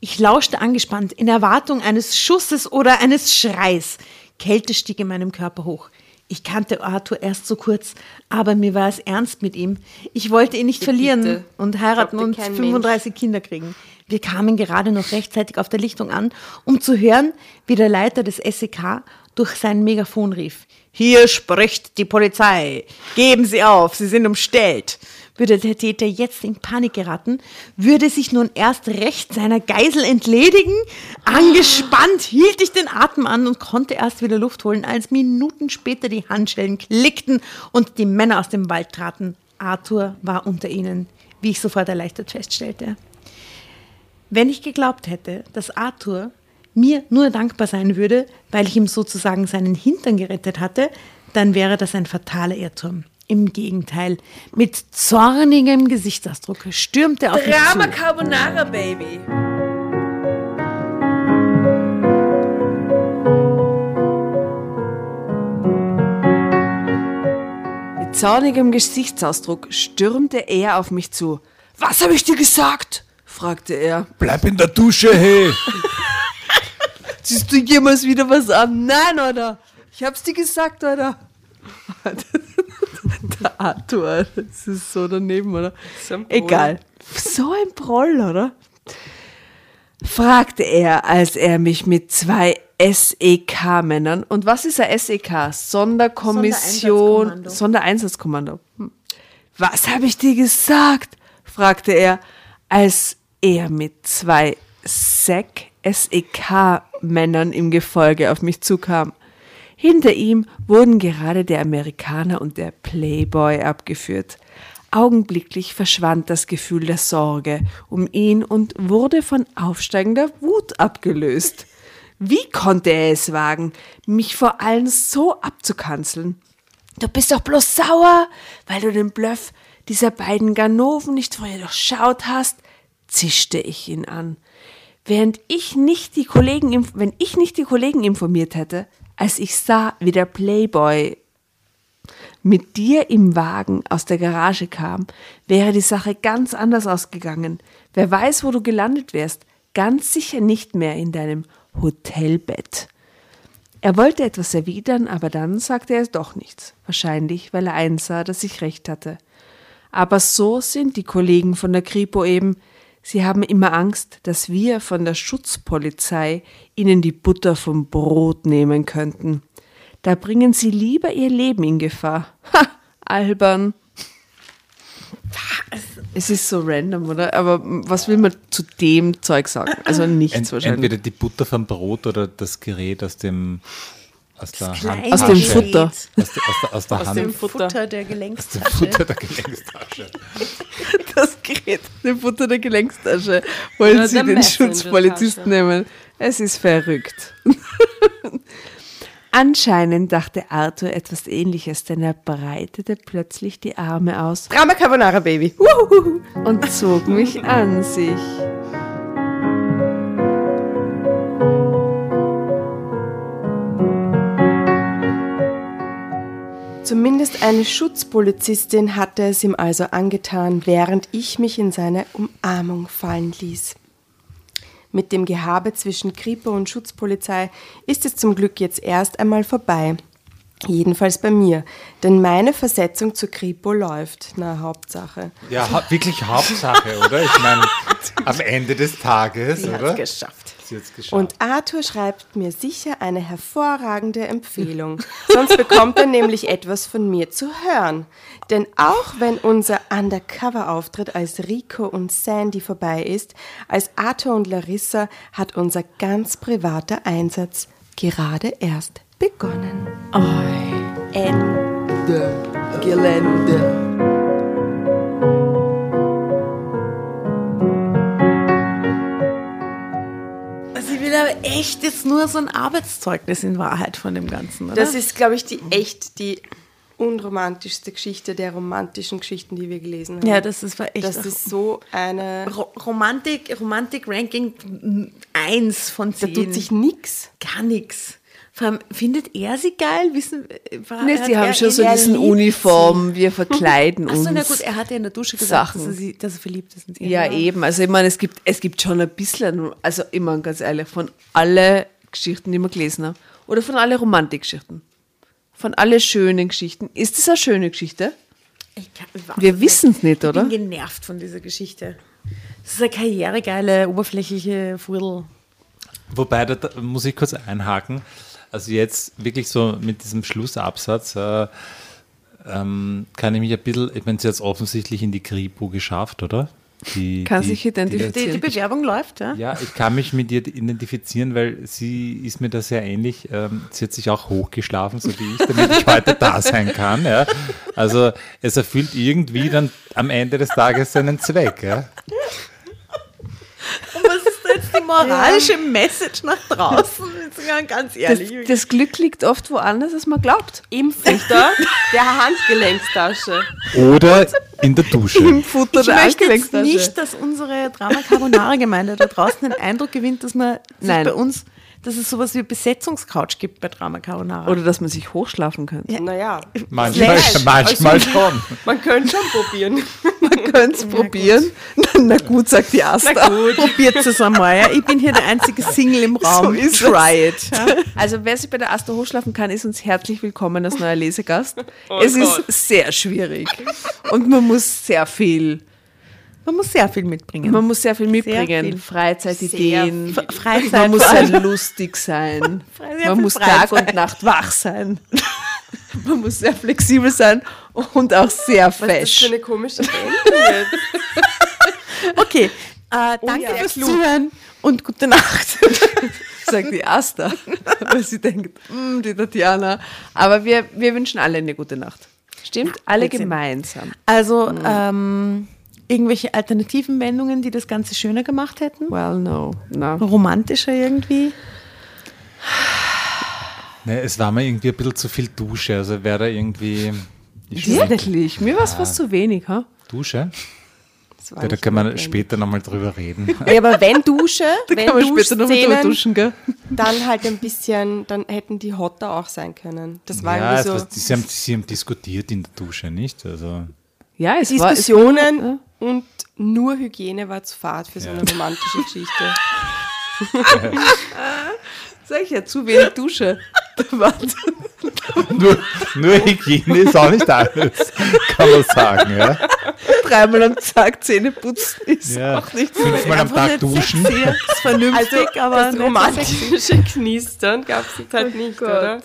Ich lauschte angespannt, in Erwartung eines Schusses oder eines Schreis. Kälte stieg in meinem Körper hoch. Ich kannte Arthur erst so kurz, aber mir war es ernst mit ihm. Ich wollte ihn nicht Bitte. verlieren und heiraten und kein 35 Kinder kriegen. Wir kamen gerade noch rechtzeitig auf der Lichtung an, um zu hören, wie der Leiter des SEK durch sein Megafon rief. Hier spricht die Polizei. Geben Sie auf, Sie sind umstellt. Würde der Täter jetzt in Panik geraten, würde sich nun erst recht seiner Geisel entledigen. Angespannt hielt ich den Atem an und konnte erst wieder Luft holen, als Minuten später die Handschellen klickten und die Männer aus dem Wald traten. Arthur war unter ihnen, wie ich sofort erleichtert feststellte. Wenn ich geglaubt hätte, dass Arthur mir nur dankbar sein würde, weil ich ihm sozusagen seinen Hintern gerettet hatte, dann wäre das ein fataler Irrtum. Im Gegenteil, mit zornigem Gesichtsausdruck stürmte er auf mich Drama zu. Carbonara, Baby. Mit zornigem Gesichtsausdruck stürmte er auf mich zu. Was habe ich dir gesagt? fragte er. Bleib in der Dusche, hey! Siehst du jemals wieder was an? Nein, oder? Ich hab's dir gesagt, oder? Der Arthur, das ist so daneben, oder? So. Egal. So ein Proll, oder? Fragte er, als er mich mit zwei SEK-Männern, und was ist ein SEK? Sonderkommission, Sondereinsatzkommando. Sondereinsatzkommando. Hm. Was habe ich dir gesagt? fragte er, als er mit zwei SEK-Männern im Gefolge auf mich zukam. Hinter ihm wurden gerade der Amerikaner und der Playboy abgeführt. Augenblicklich verschwand das Gefühl der Sorge um ihn und wurde von aufsteigender Wut abgelöst. Wie konnte er es wagen, mich vor allen so abzukanzeln? Du bist doch bloß sauer, weil du den Bluff dieser beiden Ganoven nicht vorher durchschaut hast, zischte ich ihn an. Während ich nicht die Kollegen, wenn ich nicht die Kollegen informiert hätte, als ich sah, wie der Playboy mit dir im Wagen aus der Garage kam, wäre die Sache ganz anders ausgegangen. Wer weiß, wo du gelandet wärst. Ganz sicher nicht mehr in deinem Hotelbett. Er wollte etwas erwidern, aber dann sagte er doch nichts. Wahrscheinlich, weil er einsah, dass ich recht hatte. Aber so sind die Kollegen von der Kripo eben. Sie haben immer Angst, dass wir von der Schutzpolizei ihnen die Butter vom Brot nehmen könnten. Da bringen sie lieber ihr Leben in Gefahr. Ha, albern. Es ist so random, oder? Aber was will man zu dem Zeug sagen? Also nichts Ent, wahrscheinlich. entweder die Butter vom Brot oder das Gerät aus dem aus der Hand. Aus dem Futter. Aus, der- aus der, aus der Aus Hand. dem Futter, der dem Gelenkstasche. Futter der Gelenkstasche. das Gerät, den Futter der Gelenkstasche, wollen Oder sie den. Schutzpolizisten nehmen. Es ist verrückt. Anscheinend dachte Arthur etwas ähnliches, denn er breitete plötzlich die Arme aus Drama Carbonara Baby. Und zog mich an sich. Zumindest eine Schutzpolizistin hatte es ihm also angetan, während ich mich in seine Umarmung fallen ließ. Mit dem Gehabe zwischen Kripo und Schutzpolizei ist es zum Glück jetzt erst einmal vorbei. Jedenfalls bei mir, denn meine Versetzung zur Kripo läuft. Na, Hauptsache. Ja, ha wirklich Hauptsache, oder? Ich meine, am Ende des Tages, Sie oder? geschafft. Hat's geschafft. Und Arthur schreibt mir sicher eine hervorragende Empfehlung. Sonst bekommt er nämlich etwas von mir zu hören. Denn auch wenn unser Undercover-Auftritt als Rico und Sandy vorbei ist, als Arthur und Larissa hat unser ganz privater Einsatz gerade erst begonnen. Ende. Gelände. Aber echt jetzt nur so ein Arbeitszeugnis in Wahrheit von dem Ganzen, oder? Das ist, glaube ich, die echt die unromantischste Geschichte der romantischen Geschichten, die wir gelesen haben. ja, das ist war echt das ist so eine. Ro Romantik, Romantik-Ranking 1 von Da 10. tut sich nix. gar nichts. Vor allem, findet er sie geil? Wissen, war, Nee, sie haben schon so diesen Uniform, wir verkleiden uns. Achso, na gut, er hat ja in der Dusche gesagt, Sachen. dass er, sie, dass er verliebt ist. in sie. Ja, eben. Also ich meine, es gibt, es gibt schon ein bisschen, also immer ganz ehrlich, von alle Geschichten, die wir gelesen haben. Oder von alle Romantikgeschichten. Von alle schönen Geschichten. Ist das eine schöne Geschichte? Ich kann, ich Wir wissen es nicht, oder? Ich bin genervt von dieser Geschichte. Das ist eine karrieregeile, oberflächliche Fudel. Wobei, da muss ich kurz einhaken. Also jetzt wirklich so mit diesem Schlussabsatz äh, ähm, kann ich mich ein bisschen, ich meine, sie hat es offensichtlich in die Kripo geschafft, oder? Die, Kann die, sich Die, identifizieren. die Bewerbung läuft, ja? Ja, ich kann mich mit ihr identifizieren, weil sie ist mir da sehr ähnlich. Ähm, sie hat sich auch hochgeschlafen, so wie ich, damit ich heute da sein kann. Ja. Also es erfüllt irgendwie dann am Ende des Tages seinen Zweck. Ja. Und was moralische Message nach draußen? Ganz Das, ehrlich. das Glück liegt oft woanders, als man glaubt. Im Futter der Handgelenkstasche. Oder in der Dusche. Im Futter ich der möchte jetzt nicht, dass unsere Drama Carbonara Gemeinde da draußen den Eindruck gewinnt, dass man sich Nein. bei uns, dass es sowas wie Besetzungscouch gibt bei Drama Carbonara. Oder dass man sich hochschlafen kann. Naja, Manchmal, manchmal schon. man könnte schon probieren. Man könnt es probieren. Na gut, sagt die Asta. Probiert es einmal. Ja. Ich bin hier der einzige Single im Raum. So ist Try it. Ja. Also wer sich bei der Asta hochschlafen kann, ist uns herzlich willkommen als neuer Lesegast. es ist sehr schwierig und man muss sehr viel, Man muss sehr viel mitbringen. man muss sehr viel mitbringen. viel. Freizeitideen. F- Freizeit Man muss sehr lustig sein. Sehr Man viel muss Tag Freizeit. und Nacht wach sein. Man muss sehr flexibel sein und auch sehr Was ist das für fesch. eine komische? Okay, äh, danke ja, fürs klug. Zuhören und gute Nacht. sagt die Asta, weil sie denkt, "Mm, die Tatjana. Aber wir, wir wünschen alle eine gute Nacht. Stimmt? alle Blödsinn. gemeinsam. Also, ähm, irgendwelche alternativen Wendungen, die das Ganze schöner gemacht hätten? Well, no. no. Romantischer irgendwie? Ne, es war mir irgendwie ein bisschen zu viel Dusche, also wäre da irgendwie. Ich Wirklich? Mir war es fast zu wenig, ha? Dusche? War Ja, da man notwendig. später nochmal drüber reden. Ja, aber wenn Dusche, wenn Kann man später noch mit drüber duschen, gell? dann halt ein bisschen, dann hätten die hotter auch sein können. Das war ja, irgendwie war, so sie, haben, sie haben diskutiert in der Dusche, nicht? Also, Ja, es war... Es, Diskussionen und nur Hygiene war zu fad für so eine romantische Geschichte. sag ich ja, zu wenig Dusche. Nur, nur Hygiene ist auch nicht alles, kann man sagen. Ja? Dreimal am Tag Zähne putzen ist Ja. auch nicht Fünfmal am Tag duschen. sexy, Das ist vernünftig, Also aber das romantische Knistern gab es jetzt halt nicht, oder?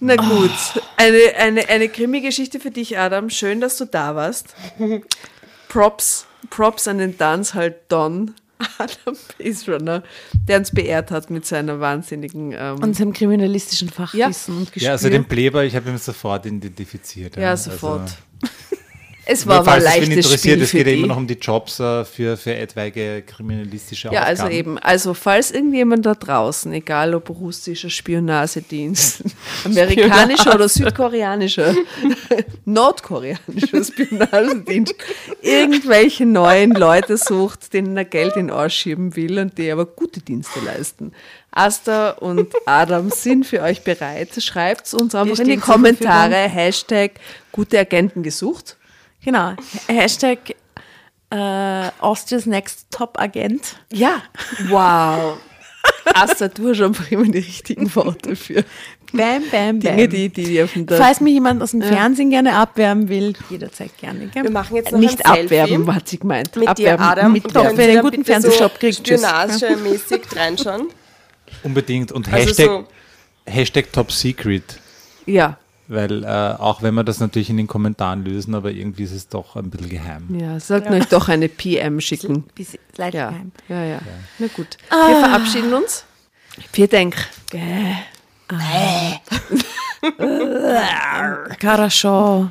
Na gut, eine, eine, eine Krimi-Geschichte für dich, Adam. Schön, dass du da warst. Props, Props an den Dancehall Don, Adam Baserunner, der uns beehrt hat mit seiner wahnsinnigen... Ähm, unserem kriminalistischen Fachwissen und Gespür. Ja, also den Pleber, ich habe ihn sofort identifiziert. ja, sofort. Also, es war aber ein es leichtes interessiert, Spiel es für geht ja die. immer noch um die Jobs äh, für, für etwaige kriminalistische Ja, Aufgaben. also eben. Also, falls irgendjemand da draußen, egal ob russischer Spionagedienst, amerikanischer oder südkoreanischer, nordkoreanischer Spionagedienst, irgendwelche neuen Leute sucht, denen er Geld in den Arsch schieben will und die aber gute Dienste leisten. Asta und Adam sind für euch bereit. Schreibt uns einfach in die Kommentare Hashtag gute Agenten gesucht. Genau. Hashtag äh, Austria's Next Top Agent. Ja. Wow. Asta, du hast einfach immer die richtigen Worte für Bam, bam, bam. Dinge, die, die dir von der Falls mich jemand aus dem Fernsehen gerne abwerben will, jederzeit gerne. Gell? Wir machen jetzt noch nicht ein Selfie abwerben, hat sie gemeint. mit abwerben, dir, Adam. mit und Doch, wer einen guten bitte Fernsehjob kriegt. Spionagemäßig reinschauen. Unbedingt. Und Also Hashtag, so- Hashtag Top Secret. Ja, Weil äh, auch wenn wir das natürlich in den Kommentaren lösen, aber irgendwie ist es doch ein bisschen geheim. ja, sollten euch doch eine PM schicken. Bisschen leider Ja, geheim. ja, ja. Na gut. Wir verabschieden uns. Wir denken. Gäh. Хорошо.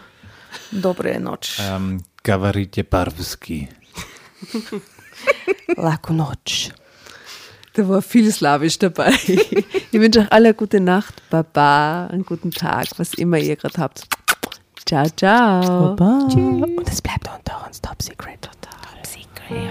Добрая ночь. Ähm, Gavaritje Barbuski. Laku noc. Da war viel Slawisch dabei. Ich wünsche euch alle eine gute Nacht, Baba, einen guten Tag, was immer ihr gerade habt. Ciao, ciao. Und es bleibt unter uns top secret. Top secret.